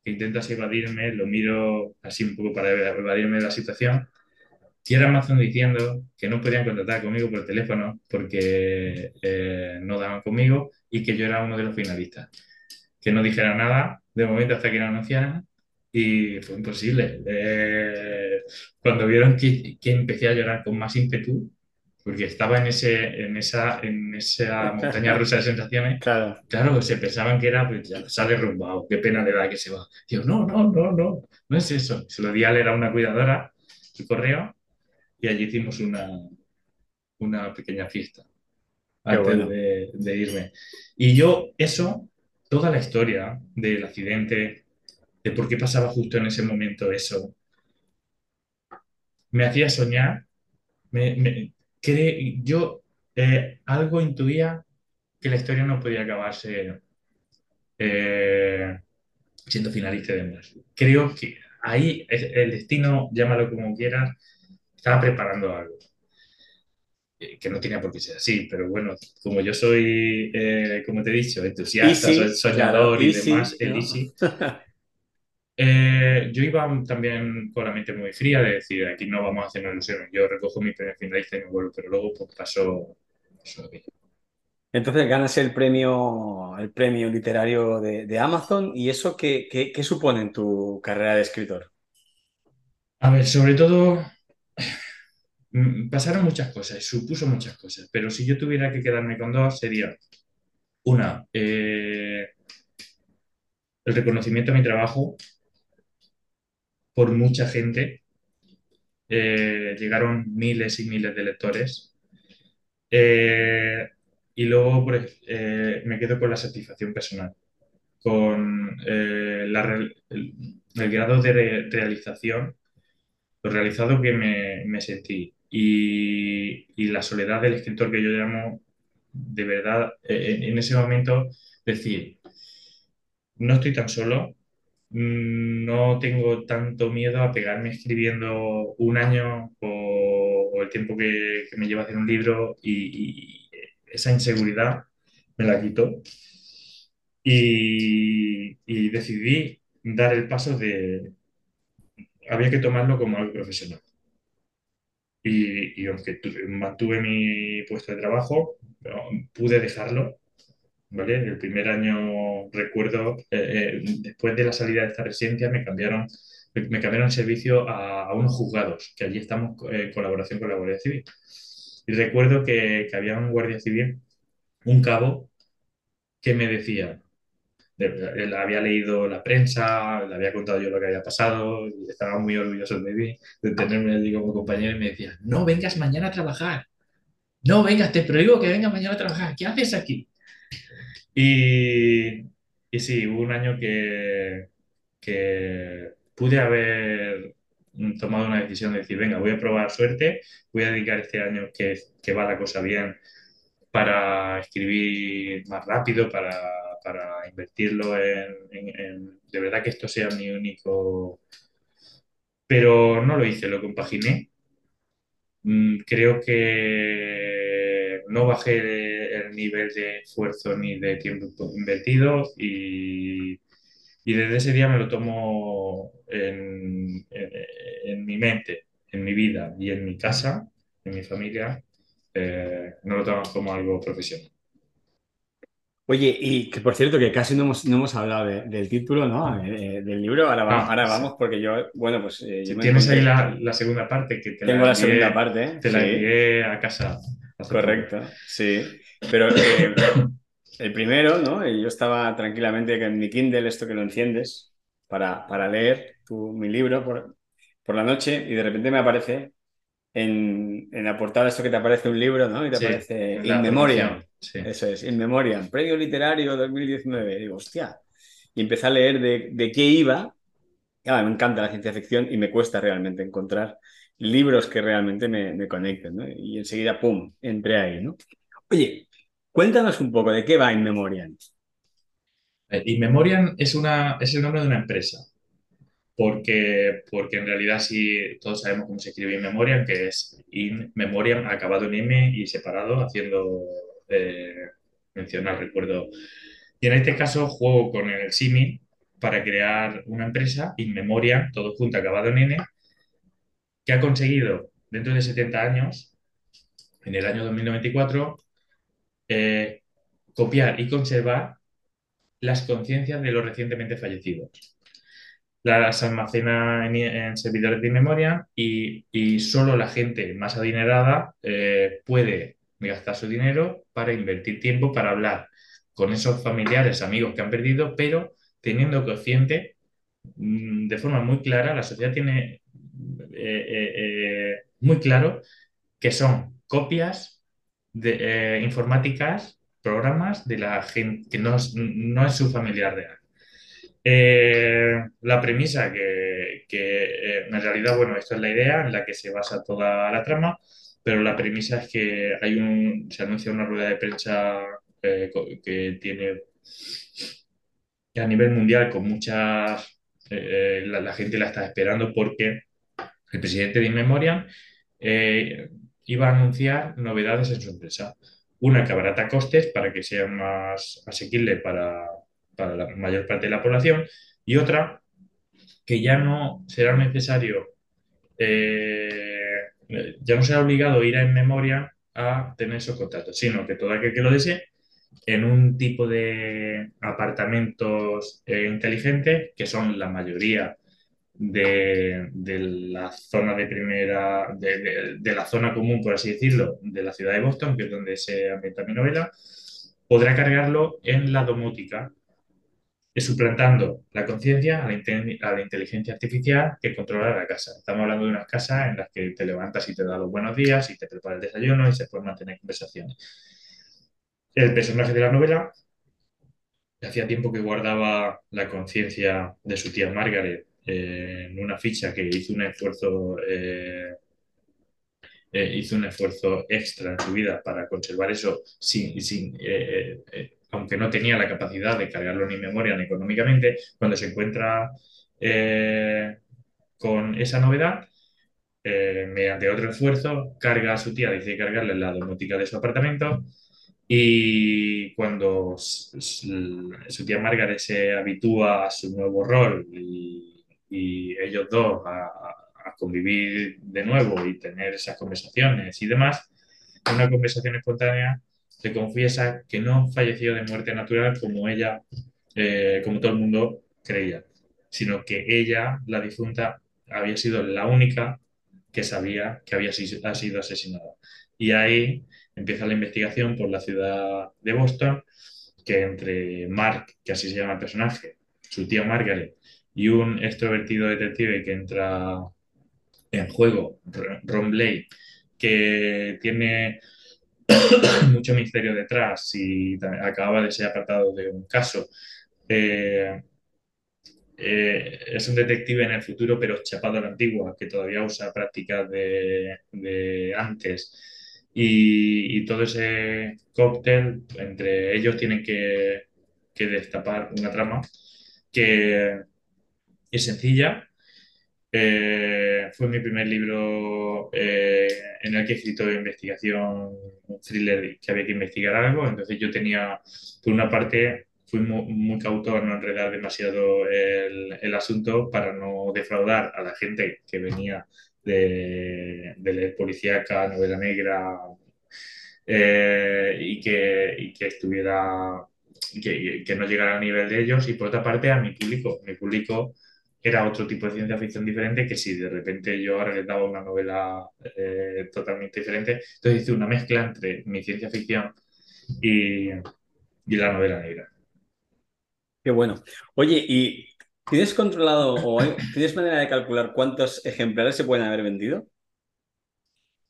Speaker 2: que intentas evadirme, lo miro así un poco para evadirme de la situación, y era Amazon diciendo que no podían contactar conmigo por teléfono porque eh, no daban conmigo y que yo era uno de los finalistas. Que no dijera nada de momento hasta que lo anunciaran y fue imposible. Eh, cuando vieron que, que empecé a llorar con más ímpetu, porque estaba en, ese, en, esa, en esa montaña rusa de sensaciones.
Speaker 1: Claro.
Speaker 2: Claro, se pensaban que era, pues ya sale rumbado, qué pena de da que se va. Digo, no, no, no, no, no es eso. Se lo di a leer a una cuidadora su correo y allí hicimos una, una pequeña fiesta antes de, de irme. Y yo, eso, toda la historia del accidente, de por qué pasaba justo en ese momento eso, me hacía soñar. Me, yo eh, algo intuía que la historia no podía acabarse eh, siendo finalista de demás. Creo que ahí el destino, llámalo como quieras, estaba preparando algo. Eh, que no tenía por qué ser así, pero bueno, como yo soy, como te he dicho, entusiasta, soñador y demás, el easy, Eh, yo iba también con la mente muy fría de decir, aquí no vamos a hacer una ilusión, yo recojo mi primer finalista y me vuelvo, pero luego pues, pasó,
Speaker 1: Entonces ganas el premio, el premio literario de, Amazon y eso qué, qué, supone en tu carrera de escritor?
Speaker 2: A ver, sobre todo mm, pasaron muchas cosas, supuso muchas cosas, pero si yo tuviera que quedarme con dos sería una, eh, el reconocimiento a mi trabajo por mucha gente. Eh, llegaron miles y miles de lectores. Eh, y luego eh, me quedo con la satisfacción personal, con el, grado de realización, lo realizado que me, sentí y, y, la soledad del escritor que yo llamo, de verdad, en ese momento, decir, no estoy tan solo, no tengo tanto miedo a pegarme escribiendo un año o, el tiempo que, me lleva hacer un libro y, esa inseguridad me la quitó y, decidí dar el paso de... Había que tomarlo como algo profesional. Y, y aunque mantuve mi puesto de trabajo, pude dejarlo ¿vale? El primer año recuerdo, eh, eh, después de la salida de esta residencia, me cambiaron, me cambiaron el servicio a, unos juzgados, que allí estamos en colaboración con la Guardia Civil. Y recuerdo que, que había un guardia civil, un cabo, que me decía, él había leído la prensa, le había contado yo lo que había pasado, y estaba muy orgulloso de mí, de tenerme allí como compañero, y me decía, no vengas mañana a trabajar, no vengas, te prohíbo que vengas mañana a trabajar, ¿qué haces aquí? Y, y sí, hubo un año que, que pude haber tomado una decisión de decir, venga, voy a probar suerte, voy a dedicar este año que, que va la cosa bien para escribir más rápido, para, para invertirlo en, De verdad que esto sea mi único... Pero no lo hice, lo compaginé. Mm, creo que no bajé el nivel de esfuerzo ni de tiempo invertido y, y desde ese día me lo tomo en, en, mi mente, en mi vida y en mi casa, en mi familia, eh, no lo tomo como algo profesional.
Speaker 1: Oye, y que por cierto, que casi no hemos, no hemos hablado del título, ¿no? Eh, eh, del libro. Ahora, vamos, ah, ahora vamos, porque yo, bueno, pues.
Speaker 2: tienes ahí la, la, segunda parte que
Speaker 1: te Tengo la, segunda parte.
Speaker 2: Te la envié a casa.
Speaker 1: Correcto, sí. Pero eh, el primero, ¿no? Yo estaba tranquilamente en mi Kindle, esto que lo enciendes, para, para leer tu, mi libro por, por la noche y de repente me aparece en, en, la portada esto que te aparece un libro, ¿no? Y te aparece In Memoriam. Eso es, In Memoriam, Premio Literario 2019. Y digo, hostia. Y empecé a leer de, de qué iba. me encanta la ciencia ficción y me cuesta realmente encontrar libros que realmente me, me conecten, ¿no? Y enseguida, ¡pum!, entré ahí, ¿no? Oye, Cuéntanos un poco de qué va InMemoriam.
Speaker 2: Eh, InMemoriam es, una, es el nombre de una empresa, porque, porque en realidad sí todos sabemos cómo se escribe InMemoriam, que es InMemoriam acabado en M y separado, haciendo eh, mención al recuerdo. Y en este caso juego con el símil para crear una empresa, InMemoriam, todo junto, acabado en N, que ha conseguido dentro de 70 años, en el año 2094, eh, copiar y conservar las conciencias de los recientemente fallecidos. Las almacena en, servidores de memoria y, y, solo la gente más adinerada eh, puede gastar su dinero para invertir tiempo para hablar con esos familiares, amigos que han perdido, pero teniendo consciente mm, de forma muy clara, la sociedad tiene muy claro que son copias de, informáticas, programas de la gente que no, no es su familiar real. la premisa que, en realidad, bueno, esto es la idea en la que se basa toda la trama, pero la premisa es que hay un, se anuncia una rueda de prensa eh, que tiene a nivel mundial con muchas, eh, la, gente la está esperando porque el presidente de Inmemoria eh, iba a anunciar novedades en su empresa. Una que abarata costes para que sea más asequible para, para la mayor parte de la población y otra que ya no será necesario ya no será obligado a ir en memoria a tener esos contactos, sino que todo aquel que lo desee, en un tipo de apartamentos eh, inteligentes, que son la mayoría de, la zona de primera, de, la zona común, por así decirlo, de la ciudad de Boston, que es donde se ambienta mi novela, podrá cargarlo en la domótica, suplantando la conciencia a, la inteligencia artificial que controla la casa. Estamos hablando de unas casas en las que te levantas y te da los buenos días y te prepara el desayuno y se pueden mantener conversaciones. El personaje de la novela hacía tiempo que guardaba la conciencia de su tía Margaret eh, en una ficha que hizo un esfuerzo eh, eh, hizo un esfuerzo extra en su vida para conservar eso sin, sin aunque no tenía la capacidad de cargarlo ni memoria ni económicamente, cuando se encuentra eh, con esa novedad, eh, mediante otro esfuerzo, carga a su tía, dice cargarle la domótica de su apartamento y cuando su tía Margaret se habitúa a su nuevo rol y, ellos dos a, convivir de nuevo y tener esas conversaciones y demás, una conversación espontánea se confiesa que no falleció de muerte natural como ella, eh, como todo el mundo creía, sino que ella, la difunta, había sido la única que sabía que había sido, ha sido asesinada. Y ahí empieza la investigación por la ciudad de Boston, que entre Mark, que así se llama el personaje, su tía Margaret, y un extrovertido detective que entra en juego, Ron Blake, que tiene mucho misterio detrás y acababa de ser apartado de un caso. Eh, eh, es un detective en el futuro, pero chapado a la antigua, que todavía usa prácticas de, antes. Y, todo ese cóctel, entre ellos tienen que, que destapar una trama que es sencilla, eh, fue mi primer libro eh, en el que he escrito investigación, thriller que había que investigar algo. Entonces yo tenía, por una parte, fui muy, cauto a no enredar demasiado el, el, asunto para no defraudar a la gente que venía de, de leer policíaca, novela negra, eh, y, que, y que estuviera, que, que no llegara al nivel de ellos. Y por otra parte, a mi público. Mi público era otro tipo de ciencia ficción diferente que si de repente yo ahora les daba una novela eh, totalmente diferente, entonces hice una mezcla entre mi ciencia ficción y, y la novela negra.
Speaker 1: Qué bueno. Oye, ¿y tienes controlado o tienes manera de calcular cuántos ejemplares se pueden haber vendido?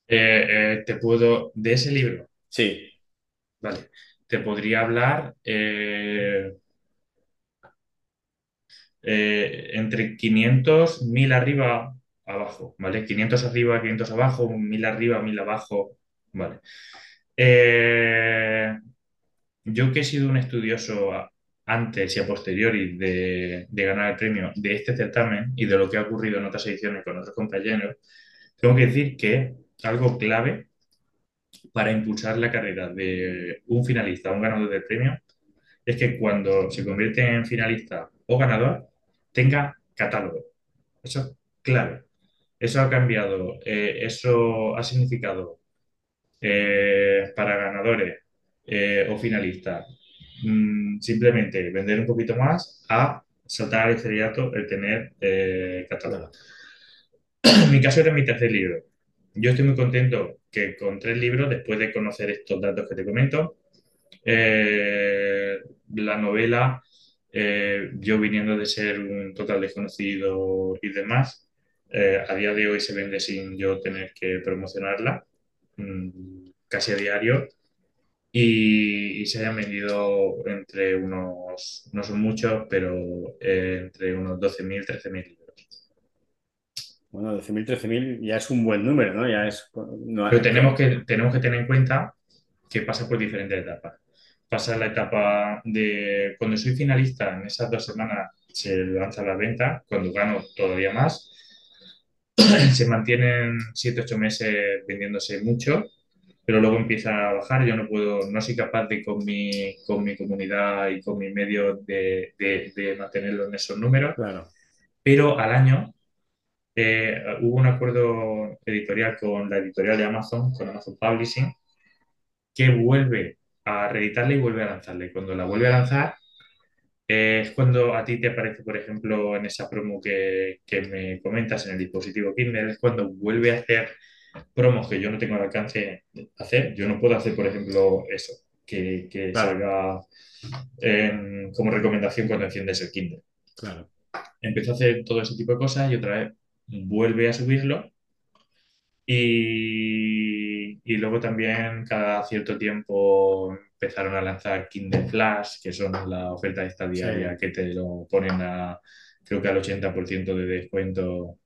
Speaker 2: Eh, eh, te puedo, de ese libro.
Speaker 1: Sí.
Speaker 2: Vale. Te podría hablar eh, entre 500, 1000 arriba, abajo, ¿vale? 500 arriba, 500 abajo, 1000 arriba, 1000 abajo, ¿vale? Eh, yo que he sido un estudioso antes y a posteriori de, ganar el premio de este certamen y de lo que ha ocurrido en otras ediciones con otros compañeros, tengo que decir que algo clave para impulsar la carrera de un finalista un ganador del premio es que cuando se convierte en finalista o ganador, tenga catálogo. Eso es clave. Eso ha cambiado, eh, eso ha significado eh, para ganadores eh, o finalistas mm, simplemente vender un poquito más a saltar al estrellato el tener catálogo. Mi caso era mi tercer libro. Yo estoy muy contento que con tres libros, después de conocer estos datos que te comento, la novela eh, yo viniendo de ser un total desconocido y demás, eh, a día de hoy se vende sin yo tener que promocionarla mm, casi a diario y, se hayan vendido entre unos, no son muchos, pero eh, entre unos 12.000, 13.000 libros.
Speaker 1: Bueno, 12.000, 13.000 ya es un buen número, ¿no? Ya es,
Speaker 2: pero tenemos que, tenemos que tener en cuenta que pasa por diferentes etapas. Pasa la etapa de cuando soy finalista, en esas dos semanas se lanza la venta, cuando gano todavía más. se mantienen 7-8 meses vendiéndose mucho pero luego empieza a bajar. Yo no puedo, no soy capaz de con mi, con mi comunidad y con mi medio de, de, mantenerlo en esos números.
Speaker 1: Claro.
Speaker 2: Pero al año eh, hubo un acuerdo editorial con la editorial de Amazon, con Amazon Publishing, que vuelve a reeditarla y vuelve a lanzarla. cuando la vuelve a lanzar, eh, es cuando a ti te aparece, por ejemplo, en esa promo que, que me comentas en el dispositivo Kindle, es cuando vuelve a hacer promos que yo no tengo al alcance de hacer. Yo no puedo hacer, por ejemplo, eso, que, que salga como recomendación cuando enciendes el Kindle.
Speaker 1: Claro.
Speaker 2: Empezó a hacer todo ese tipo de cosas y otra vez vuelve a subirlo. Y, y luego también cada cierto tiempo empezaron a lanzar Kindle Flash, que son la oferta esta diaria que te lo ponen a, creo que al 80% de descuento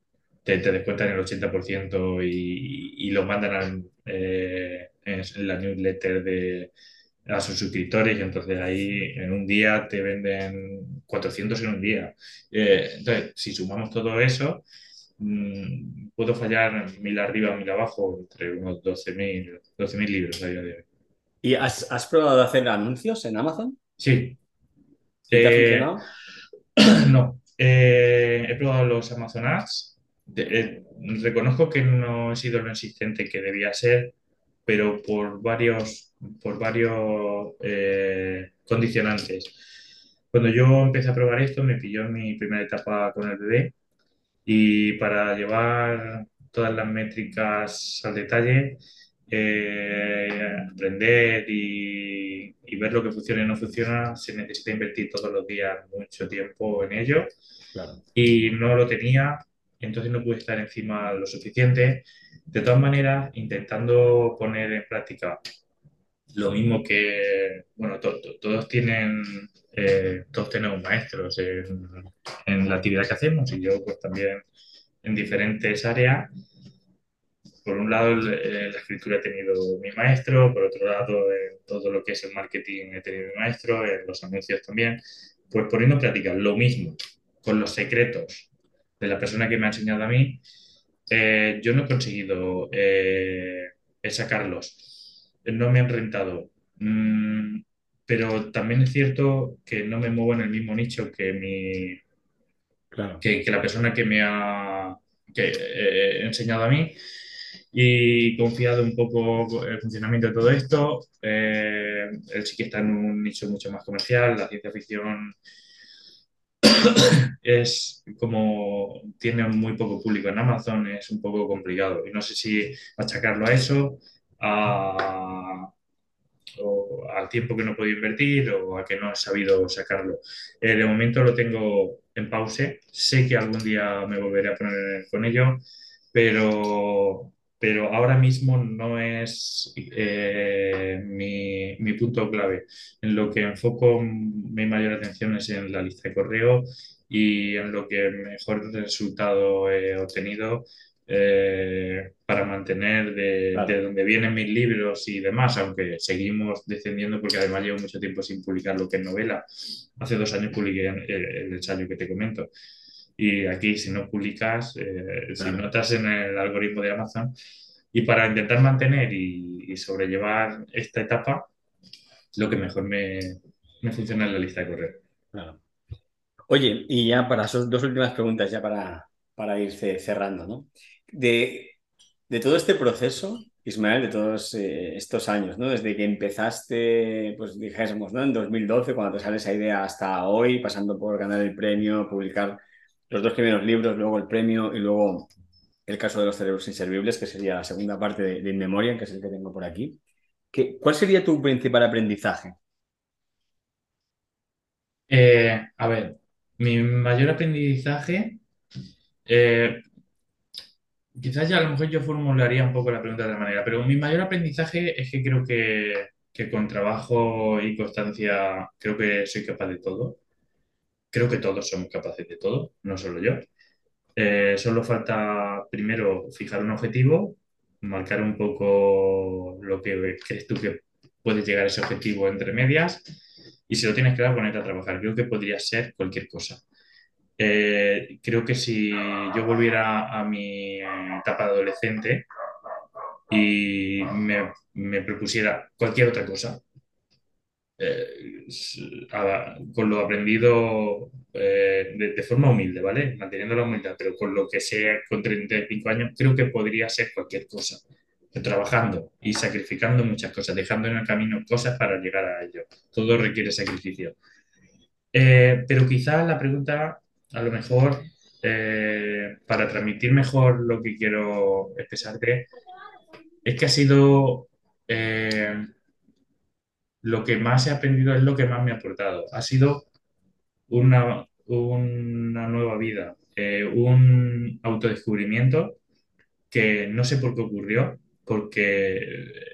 Speaker 2: te, descuentan el 80% y, y, lo mandan eh, en la newsletter de, a sus suscriptores y entonces ahí en un día te venden 400 en un día. Eh, entonces, si sumamos todo eso, mm, puedo fallar mil arriba, mil abajo, entre unos 12.000 12 libros a día de hoy.
Speaker 1: ¿Y has, has, probado hacer anuncios en Amazon?
Speaker 2: Sí.
Speaker 1: ¿Te ha eh, funcionado?
Speaker 2: No. he probado los Amazon Ads eh, reconozco que no he sido lo insistente que debía ser, pero por varios, por varios eh, condicionantes. Cuando yo empecé a probar esto, me pilló mi primera etapa con el bebé y para llevar todas las métricas al detalle, eh, aprender y, y, ver lo que funciona y no funciona, se necesita invertir todos los días mucho tiempo en ello. Y no lo tenía entonces no pude estar encima lo suficiente. De todas maneras, intentando poner en práctica lo mismo que, bueno, todos tienen, eh, todos tenemos maestros en, la actividad que hacemos y yo pues también en diferentes áreas. Por un lado, en la escritura he tenido mi maestro, por otro lado, en todo lo que es el marketing he tenido mi maestro, en los anuncios también, pues poniendo en práctica lo mismo, con los secretos de la persona que me ha enseñado a mí, eh, yo no he conseguido eh, sacarlos. No me han rentado. Mm, pero también es cierto que no me muevo en el mismo nicho que mi que, la persona que me ha eh, enseñado a mí y confiado un poco el funcionamiento de todo esto. él sí que está en un nicho mucho más comercial, la ciencia ficción es como tiene muy poco público en Amazon, es un poco complicado. Y no sé si achacarlo a eso, al tiempo que no he podido invertir o a que no he sabido sacarlo. Eh, de momento lo tengo en pause. Sé que algún día me volveré a poner con ello, pero pero ahora mismo no es eh, mi, mi, punto clave. En lo que enfoco mi mayor atención es en la lista de correo y en lo que mejor resultado he obtenido eh, para mantener de, de, donde vienen mis libros y demás, aunque seguimos descendiendo porque además llevo mucho tiempo sin publicar lo que es novela. Hace dos años publiqué el, el ensayo que te comento. Y aquí, si no publicas, eh, si no estás en el algoritmo de Amazon, y para intentar mantener y, sobrellevar esta etapa, lo que mejor me, me, funciona es la lista de correo.
Speaker 1: Claro. Oye, y ya para sus dos últimas preguntas, ya para, para ir cerrando, ¿no? De, de todo este proceso, Ismael, de todos eh, estos años, ¿no? Desde que empezaste, pues dijésemos, ¿no? En 2012, cuando te sale esa idea hasta hoy, pasando por ganar el premio, publicar los dos primeros libros, luego el premio y luego el caso de los cerebros inservibles, que sería la segunda parte de, de In que es el que tengo por aquí. ¿Qué, ¿Cuál sería tu principal aprendizaje?
Speaker 2: Eh, a ver, mi mayor aprendizaje, eh, quizás ya a lo mejor yo formularía un poco la pregunta de otra manera, pero mi mayor aprendizaje es que creo que, que con trabajo y constancia creo que soy capaz de todo. Creo que todos somos capaces de todo, no solo yo. Eh, solo falta primero fijar un objetivo, marcar un poco lo que crees tú que puedes llegar a ese objetivo entre medias y si lo tienes claro, ponerte a trabajar. Creo que podría ser cualquier cosa. Eh, creo que si yo volviera a mi etapa de adolescente y me, me propusiera cualquier otra cosa, eh, con lo aprendido eh, de, forma humilde, ¿vale? Manteniendo la humildad, pero con lo que sea con 35 años, creo que podría ser cualquier cosa. Trabajando y sacrificando muchas cosas, dejando en el camino cosas para llegar a ello. Todo requiere sacrificio. Pero quizás la pregunta, a lo mejor, eh, para transmitir mejor lo que quiero expresarte, es que ha sido eh, lo que más he aprendido, es lo que más me ha aportado. Ha sido una, una nueva vida, eh, un autodescubrimiento que no sé por qué ocurrió, porque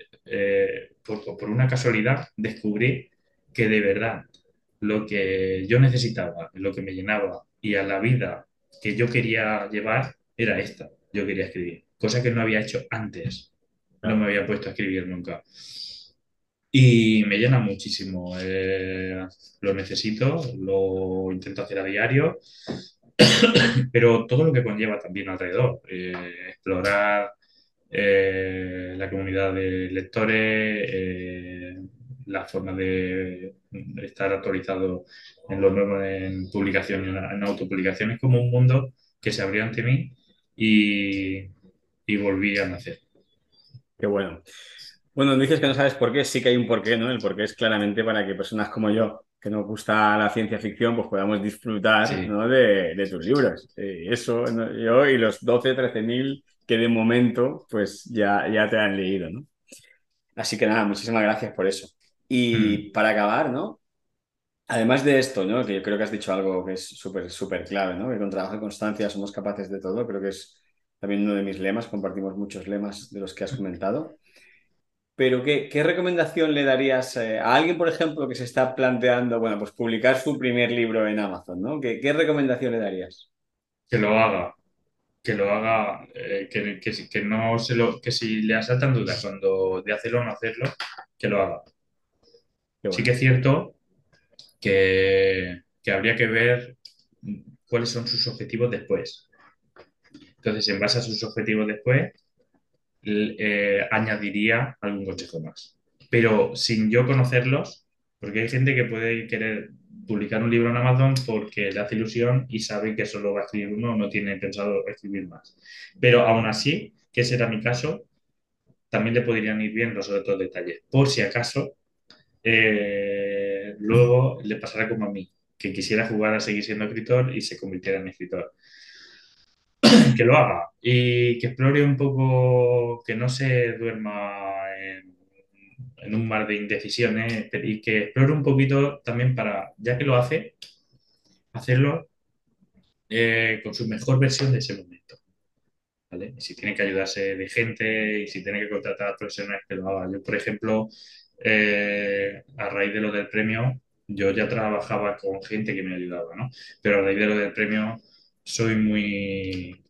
Speaker 2: por, por una casualidad descubrí que de verdad lo que yo necesitaba, lo que me llenaba y a la vida que yo quería llevar era esta. Yo quería escribir, cosa que no había hecho antes. No me había puesto a escribir nunca. Y me llena muchísimo. eh, lo necesito, lo intento hacer a diario, pero todo lo que conlleva también alrededor. eh, explorar eh, la comunidad de lectores, la forma de estar actualizado en lo nuevo en publicación, en, en autopublicación, es como un mundo que se abrió ante mí y, y volví a nacer.
Speaker 1: Qué bueno. Bueno, dices que no sabes por qué, sí que hay un porqué, ¿no? El porqué es claramente para que personas como yo, que nos gusta la ciencia ficción, pues podamos disfrutar,
Speaker 2: Sí.
Speaker 1: ¿no? de, de tus libros. Eh, eso, ¿no? yo y los 12, 13 mil que de momento, pues ya, ya te han leído, ¿no? Así que nada, muchísimas gracias por eso. Y
Speaker 2: Mm.
Speaker 1: para acabar, ¿no? Además de esto, ¿no? Que yo creo que has dicho algo que es súper, súper clave, ¿no? Que con trabajo y constancia somos capaces de todo. Creo que es también uno de mis lemas. Compartimos muchos lemas de los que has comentado. Pero ¿qué, qué recomendación le darías eh, a alguien, por ejemplo, que se está planteando, bueno, pues publicar su primer libro en Amazon, ¿no? ¿Qué, qué recomendación le darías?
Speaker 2: Que lo haga, que lo haga, eh, que, que no se lo, que si le asaltan dudas cuando de hacerlo o no hacerlo, que lo haga. Sí que es cierto que, que habría que ver cuáles son sus objetivos después. Entonces, en base a sus objetivos después, eh, añadiría algún consejo más. Pero sin yo conocerlos, porque hay gente que puede querer publicar un libro en Amazon porque le hace ilusión y sabe que solo va a escribir uno, no tiene pensado escribir más. Pero aún así, que ese era mi caso, también le podrían ir bien los otros detalles. Por si acaso, eh, luego le pasará como a mí, que quisiera jugar a seguir siendo escritor y se convirtiera en escritor. Que lo haga y que explore un poco, que no se duerma en, un mar de indecisiones y que explore un poquito también para, ya que lo hace, hacerlo eh, con su mejor versión de ese momento. ¿vale? Si tiene que ayudarse de gente y si tiene que contratar a profesionales que lo haga. Yo, por ejemplo, eh, a raíz de lo del premio, yo ya trabajaba con gente que me ayudaba, ¿no? Pero a raíz de lo del premio, soy muy...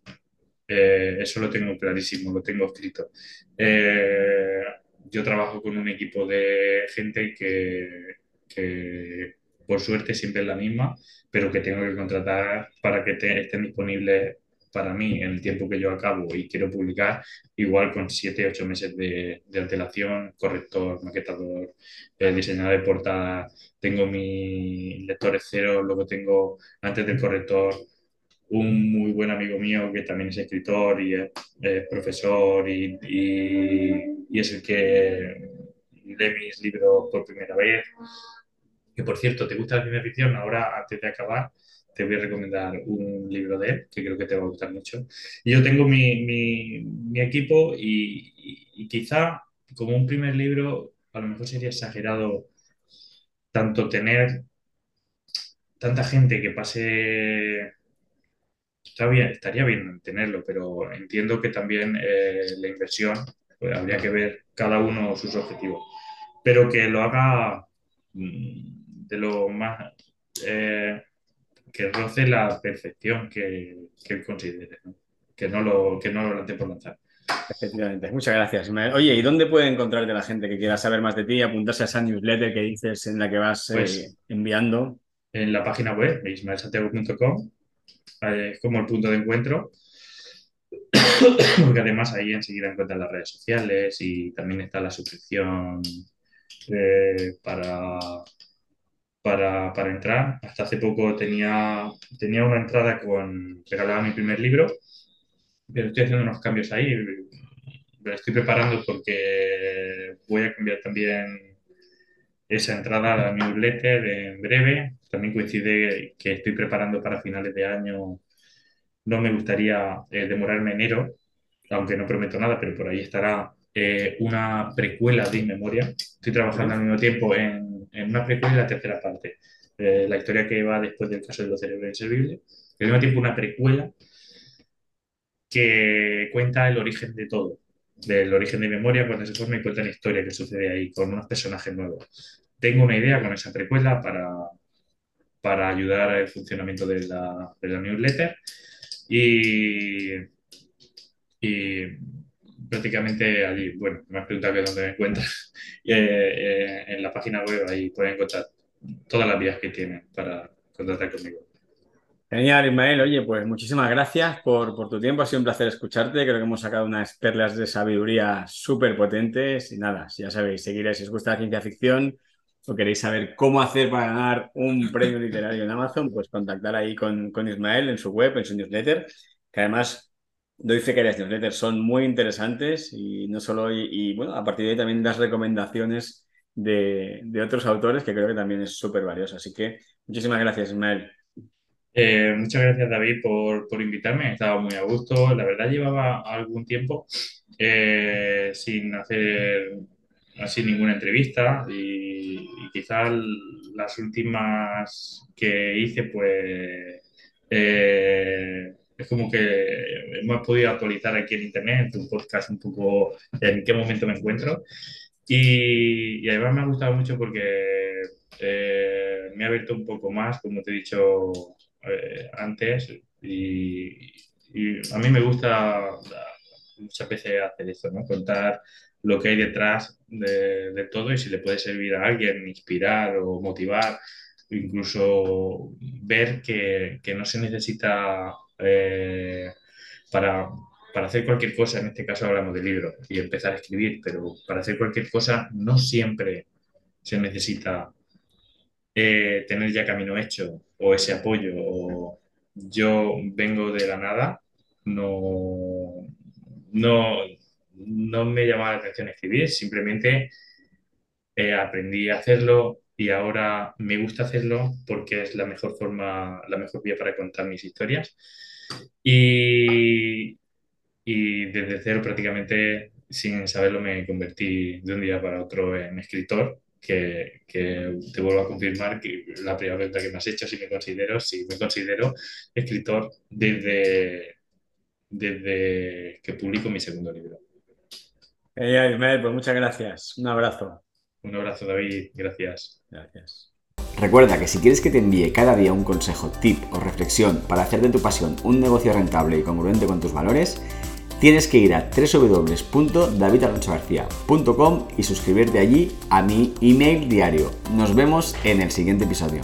Speaker 2: eh, eso lo tengo clarísimo, lo tengo escrito. Eh, yo trabajo con un equipo de gente que, que, por suerte siempre es la misma, pero que tengo que contratar para que estén disponibles para mí en el tiempo que yo acabo y quiero publicar, igual con 7, 8 meses de, de antelación, corrector, maquetador, eh, diseñador de portada, tengo mi lector cero, luego tengo antes del corrector un muy buen amigo mío que también es escritor y es, es profesor y, y- es el que lee mis libros por primera vez. Que por cierto, ¿te gusta la ciencia ficción? Ahora, antes de acabar, te voy a recomendar un libro de él, que creo que te va a gustar mucho. Yo tengo mi, mi- equipo y, y- y quizá como un primer libro, a lo mejor sería exagerado tanto tener tanta gente que pase está bien, estaría bien tenerlo, pero entiendo que también eh, la inversión, pues, habría que ver cada uno sus objetivos, pero que lo haga mm, de lo más, eh, que roce la perfección que, que él considere, ¿no? Que, no lo, que no lo lance por lanzar.
Speaker 1: Efectivamente, muchas gracias. Oye, ¿y dónde puede encontrarte la gente que quiera saber más de ti, apuntarse a esa newsletter que dices en la que vas eh,
Speaker 2: Pues-
Speaker 1: enviando?
Speaker 2: En la página web, ismaelsantiago.com, eh, es como el punto de encuentro, porque además ahí enseguida encuentran las redes sociales y también está la suscripción eh, para, para, para entrar. Hasta hace poco tenía, tenía una entrada con, regalaba mi primer libro, pero estoy haciendo unos cambios ahí. Me estoy preparando porque voy a cambiar también esa entrada a la newsletter en breve. También coincide que estoy preparando para finales de año. No me gustaría eh, demorarme enero, aunque no prometo nada, pero por ahí estará eh, una precuela de Inmemoria. Estoy trabajando al mismo tiempo en, en una precuela y la tercera parte. Eh, la historia que va después del caso de los cerebros inservibles. Al mismo tiempo una precuela que cuenta el origen de todo, del origen de memoria, cuando se forma y cuenta la historia que sucede ahí, con unos personajes nuevos. Tengo una idea con esa precuela para, para ayudar al funcionamiento de la, de la newsletter y, y prácticamente allí, bueno, me has preguntado que dónde me encuentras, Eh, eh, en la página web ahí pueden encontrar todas las vías que tienen para contactar conmigo.
Speaker 1: Genial, Ismael. Oye, pues muchísimas gracias por, por tu tiempo. Ha sido un placer escucharte. Creo que hemos sacado unas perlas de sabiduría súper potentes. Y nada, si ya sabéis, seguiréis si os gusta la ciencia ficción o queréis saber cómo hacer para ganar un premio literario en Amazon, pues contactar ahí con, con Ismael en su web, en su newsletter, que además doy fe que las newsletters son muy interesantes y no solo, y, bueno, a partir de ahí también das recomendaciones de, de otros autores que creo que también es súper valioso. Así que muchísimas gracias, Ismael.
Speaker 2: Eh, muchas gracias David por, por invitarme, estaba muy a gusto. La verdad llevaba algún tiempo eh, sin hacer así ninguna entrevista y, y quizás las últimas que hice pues eh, es como que hemos podido actualizar aquí en internet un podcast un poco en qué momento me encuentro y, y además me ha gustado mucho porque eh, me ha abierto un poco más, como te he dicho eh, antes y, y a mí me gusta muchas veces hacer esto, ¿no? Contar lo que hay detrás de, de todo y si le puede servir a alguien, inspirar o motivar, incluso ver que, que no se necesita eh, para, para hacer cualquier cosa, en este caso hablamos de libros y empezar a escribir, pero para hacer cualquier cosa no siempre se necesita eh, tener ya camino hecho o ese apoyo o yo vengo de la nada, no, no, no me llamaba la atención escribir, simplemente eh, aprendí a hacerlo y ahora me gusta hacerlo porque es la mejor forma, la mejor vía para contar mis historias. Y, y desde cero prácticamente, sin saberlo, me convertí de un día para otro en escritor que, que, te vuelvo a confirmar que la primera pregunta que me has hecho, si me considero, si me considero escritor desde, desde que publico mi segundo libro.
Speaker 1: Hey, Ismael, pues muchas gracias. Un abrazo.
Speaker 2: Un abrazo, David. Gracias.
Speaker 1: Gracias.
Speaker 3: Recuerda que si quieres que te envíe cada día un consejo, tip o reflexión para hacer de tu pasión un negocio rentable y congruente con tus valores, tienes que ir a www.davidalonsogarcia.com y suscribirte allí a mi email diario. Nos vemos en el siguiente episodio.